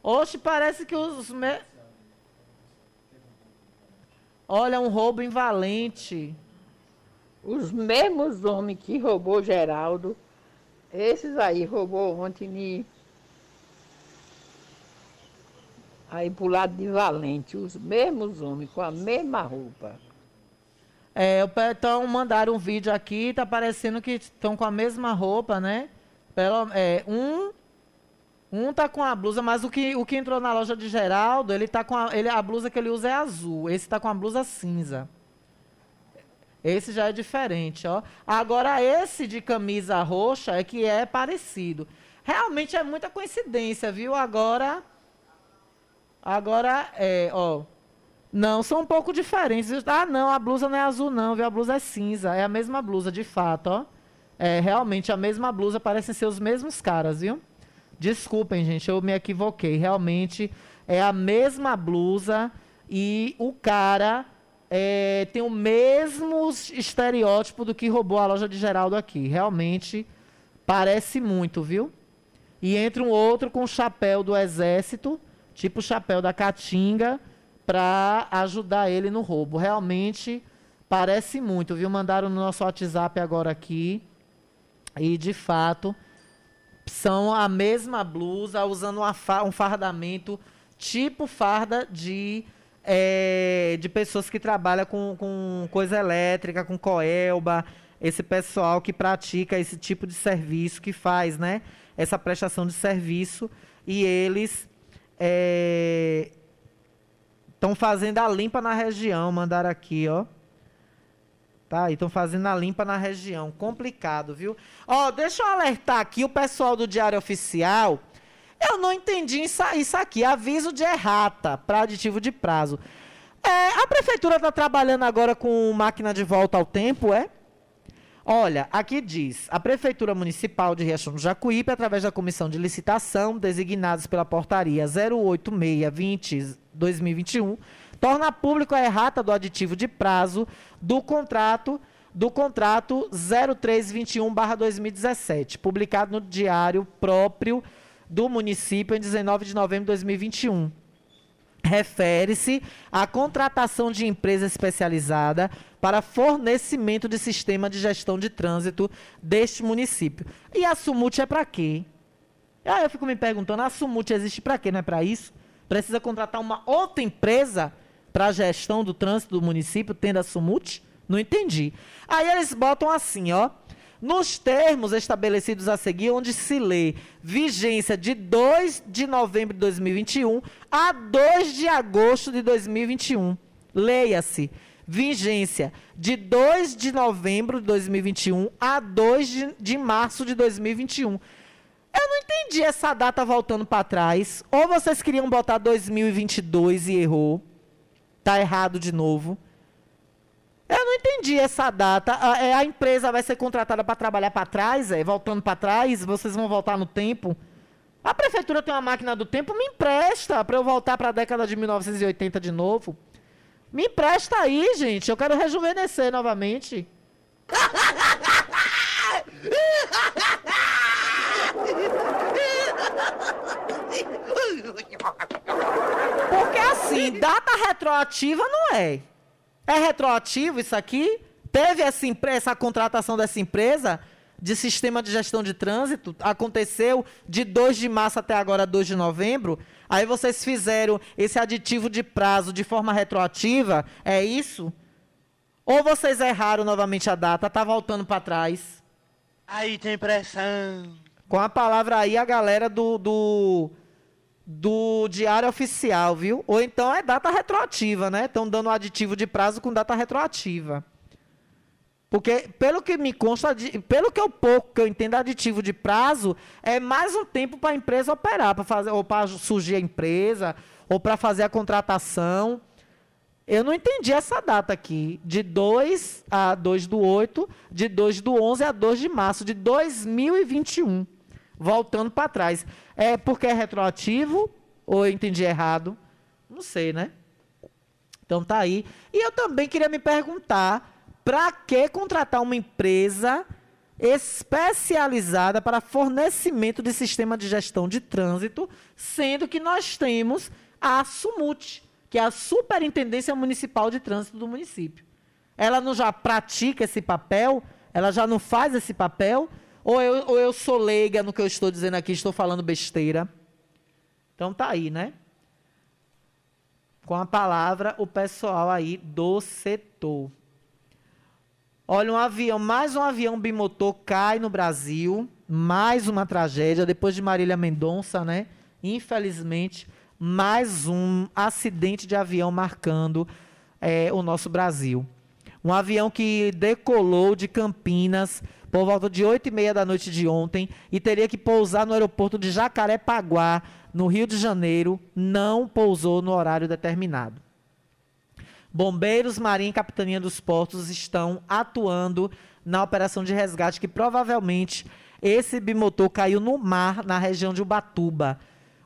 Oxe, parece que os. Me... Olha, um roubo invalente. Os mesmos homens que roubou Geraldo, esses aí roubou ontem aí pro lado de Valente, os mesmos homens com a mesma roupa. É, então mandaram um vídeo aqui, tá parecendo que estão com a mesma roupa, né? Pelo, é, um um tá com a blusa, mas o que, o que entrou na loja de Geraldo, ele tá com a, ele, a blusa que ele usa é azul. Esse tá com a blusa cinza. Esse já é diferente, ó. Agora, esse de camisa roxa é que é parecido. Realmente é muita coincidência, viu? Agora. Agora, é, ó. Não, são um pouco diferentes. Ah, não, a blusa não é azul, não, viu? A blusa é cinza. É a mesma blusa, de fato, ó. É realmente a mesma blusa, parecem ser os mesmos caras, viu? Desculpem, gente, eu me equivoquei. Realmente é a mesma blusa e o cara é, tem o mesmo estereótipo do que roubou a loja de Geraldo aqui. Realmente parece muito, viu? E entra um outro com chapéu do exército, tipo chapéu da Caatinga, para ajudar ele no roubo. Realmente parece muito, viu? Mandaram no nosso WhatsApp agora aqui. E de fato são a mesma blusa, usando um fardamento tipo farda de é, de pessoas que trabalham com, com coisa elétrica, com coelba, esse pessoal que pratica esse tipo de serviço, que faz, né? Essa prestação de serviço. E eles estão é, fazendo a limpa na região, mandaram aqui, ó. Tá, estão fazendo a limpa na região. Complicado, viu? Ó, deixa eu alertar aqui o pessoal do Diário Oficial eu não entendi isso, aqui. Aviso de errata para aditivo de prazo. É, a prefeitura está trabalhando agora com máquina de volta ao tempo, é? Olha, aqui diz: a Prefeitura Municipal de Riachão do Jacuípe, através da comissão de licitação, designados pela portaria 08620-2021, torna público a errata do aditivo de prazo do contrato do contrato 0321/2017, publicado no Diário Próprio do município em 19 de novembro de 2021. Refere-se à contratação de empresa especializada para fornecimento de sistema de gestão de trânsito deste município. E a Sumut é para quê? Aí eu fico me perguntando, a Sumut existe para quê? Não é para isso? Precisa contratar uma outra empresa para a gestão do trânsito do município, tendo a Sumut? Não entendi. Aí eles botam assim, ó. Nos termos estabelecidos a seguir, onde se lê vigência de 2 de novembro de 2021 a 2 de agosto de 2021. Leia-se. Vigência de 2 de novembro de 2021 a 2 de, de março de 2021. Eu não entendi essa data voltando para trás. Ou vocês queriam botar 2022 e errou. Tá errado de novo. Eu não entendi essa data. A, é, a empresa vai ser contratada para trabalhar para trás, é, voltando para trás, vocês vão voltar no tempo. A prefeitura tem uma máquina do tempo, me empresta para eu voltar para a década de 1980 de novo. Me empresta aí, gente. Eu quero rejuvenescer novamente. Porque assim, data retroativa não é. É retroativo isso aqui? Teve essa, essa contratação dessa empresa de sistema de gestão de trânsito, aconteceu de 2 de março até agora 2 de novembro. Aí vocês fizeram esse aditivo de prazo de forma retroativa, é isso? Ou vocês erraram novamente a data, tá voltando para trás? Aí tem pressão. Com a palavra aí a galera do, do do diário oficial, viu? Ou então é data retroativa, né? Estão dando aditivo de prazo com data retroativa. Porque, pelo que me consta, pelo que eu pouco que eu entendo, aditivo de prazo é mais um tempo para a empresa operar, para fazer, ou para surgir a empresa, ou para fazer a contratação. Eu não entendi essa data aqui, de 2 a 2 do 8, de 2 do 11 a 2 de março de 2021 voltando para trás. É porque é retroativo ou eu entendi errado? Não sei, né? Então tá aí. E eu também queria me perguntar, para que contratar uma empresa especializada para fornecimento de sistema de gestão de trânsito, sendo que nós temos a SUMUT, que é a Superintendência Municipal de Trânsito do município. Ela não já pratica esse papel? Ela já não faz esse papel? Ou eu, ou eu sou leiga no que eu estou dizendo aqui, estou falando besteira. Então tá aí, né? Com a palavra, o pessoal aí do setor. Olha, um avião, mais um avião bimotor cai no Brasil. Mais uma tragédia. Depois de Marília Mendonça, né? Infelizmente, mais um acidente de avião marcando é, o nosso Brasil. Um avião que decolou de Campinas por volta de 8 e meia da noite de ontem e teria que pousar no aeroporto de Jacarepaguá, no Rio de Janeiro, não pousou no horário determinado. Bombeiros, Marinha e Capitania dos Portos estão atuando na operação de resgate que provavelmente esse bimotor caiu no mar na região de Ubatuba.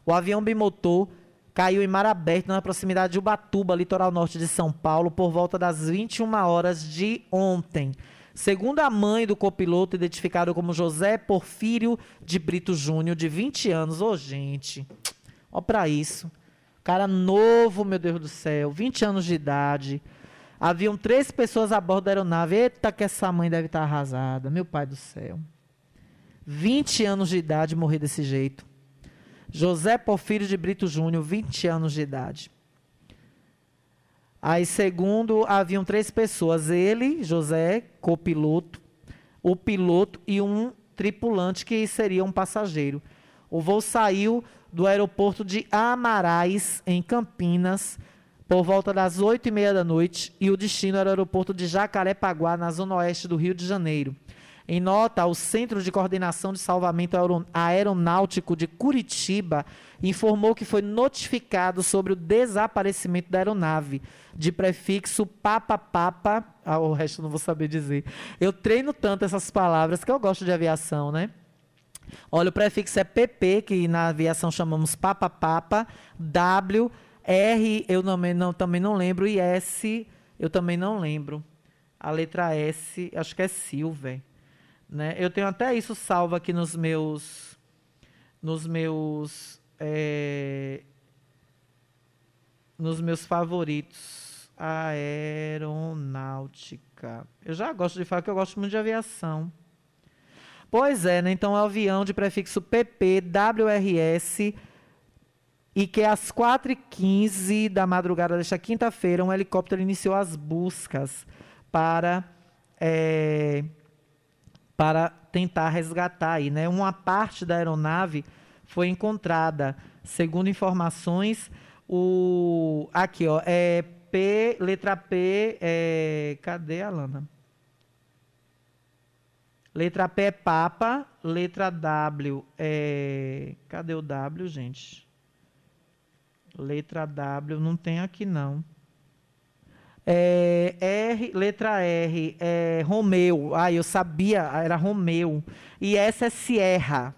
O avião bimotor caiu em mar aberto na proximidade de Ubatuba, litoral norte de São Paulo, por volta das 21 horas de ontem. Segundo a mãe do copiloto, identificado como José Porfírio de Brito Júnior, de 20 anos. Ô, oh, gente, ó para isso. Cara novo, meu Deus do céu, 20 anos de idade. Haviam três pessoas a bordo da aeronave. Eita, que essa mãe deve estar arrasada. Meu pai do céu. 20 anos de idade morrer desse jeito. José Porfírio de Brito Júnior, 20 anos de idade. Aí, segundo, haviam três pessoas: ele, José, copiloto, o piloto e um tripulante que seria um passageiro. O voo saiu do aeroporto de Amarais, em Campinas, por volta das oito e meia da noite, e o destino era o aeroporto de Jacarepaguá, na zona oeste do Rio de Janeiro. Em nota, o Centro de Coordenação de Salvamento Aeronáutico de Curitiba informou que foi notificado sobre o desaparecimento da aeronave, de prefixo Papa Papa. Ah, o resto não vou saber dizer. Eu treino tanto essas palavras que eu gosto de aviação, né? Olha, o prefixo é PP, que na aviação chamamos Papa Papa, W, R, eu não, não, também não lembro, e S, eu também não lembro. A letra S, acho que é Silver. Né? Eu tenho até isso salvo aqui nos meus nos meus é, nos meus favoritos aeronáutica. Eu já gosto de falar que eu gosto muito de aviação. Pois é, né? Então é um avião de prefixo PP WRS e que às 4h15 da madrugada desta quinta-feira um helicóptero iniciou as buscas para é, para tentar resgatar aí, né? Uma parte da aeronave foi encontrada, segundo informações, o aqui ó, é P, letra P, é, cadê a Lana? Letra P é Papa, letra W é. Cadê o W, gente? Letra W não tem aqui não. É, R, letra R é Romeu. Ah, eu sabia, era Romeu. E essa é Sierra.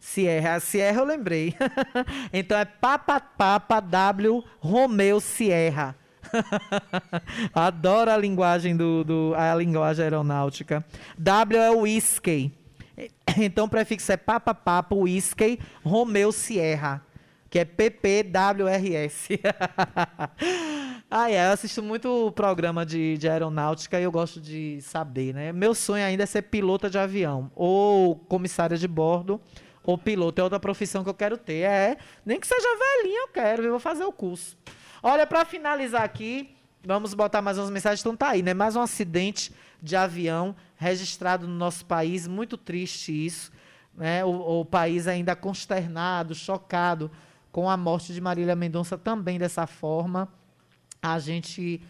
Sierra, Sierra eu lembrei. então é Papa Papa W Romeu Sierra. Adoro a linguagem do, do, a linguagem aeronáutica. W é whisky. Então o prefixo é Papa Papa Whisky Romeu Sierra, que é PPWRS. ah, é, eu assisto muito programa de, de aeronáutica e eu gosto de saber, né? Meu sonho ainda é ser pilota de avião, ou comissária de bordo, ou piloto. É outra profissão que eu quero ter. É, nem que seja velhinha eu quero, eu vou fazer o curso. Olha, para finalizar aqui, vamos botar mais umas mensagens. Então tá aí, né? Mais um acidente de avião registrado no nosso país. Muito triste isso. Né? O, o país ainda consternado, chocado com a morte de Marília Mendonça também dessa forma. A gente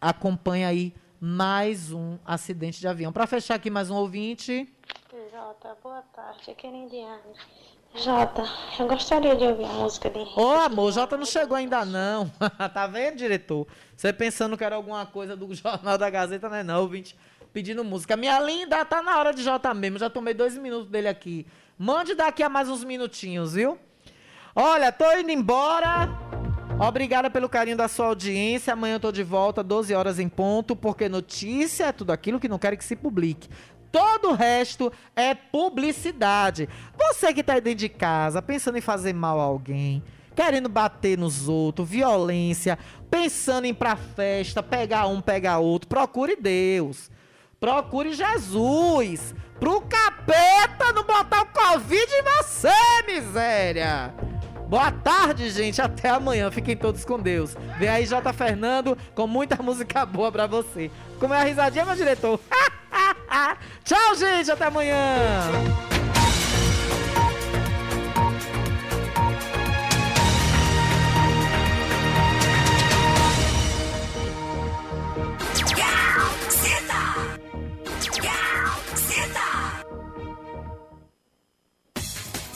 acompanha aí mais um acidente de avião. Para fechar aqui mais um ouvinte. Jota, boa tarde. Aqui é Indiana. Jota, eu gostaria de ouvir a música de Henrique. Ô, amor, Jota não chegou ainda não. tá vendo, diretor? Você pensando que era alguma coisa do Jornal da Gazeta, não é não, ouvinte? Pedindo música. Minha linda, tá na hora de Jota mesmo. Já tomei dois minutos dele aqui. Mande daqui a mais uns minutinhos, viu? Olha, tô indo embora. Obrigada pelo carinho da sua audiência. Amanhã eu tô de volta, 12 horas em ponto, porque notícia é tudo aquilo que não querem que se publique. Todo o resto é publicidade. Você que está dentro de casa, pensando em fazer mal a alguém, querendo bater nos outros, violência, pensando em ir pra festa, pegar um, pegar outro, procure Deus. Procure Jesus. Pro capeta não botar o Covid em você, miséria. Boa tarde, gente. Até amanhã. Fiquem todos com Deus. Vem aí, J. Fernando, com muita música boa pra você. Como é a risadinha, meu diretor? Tchau, gente. Até amanhã.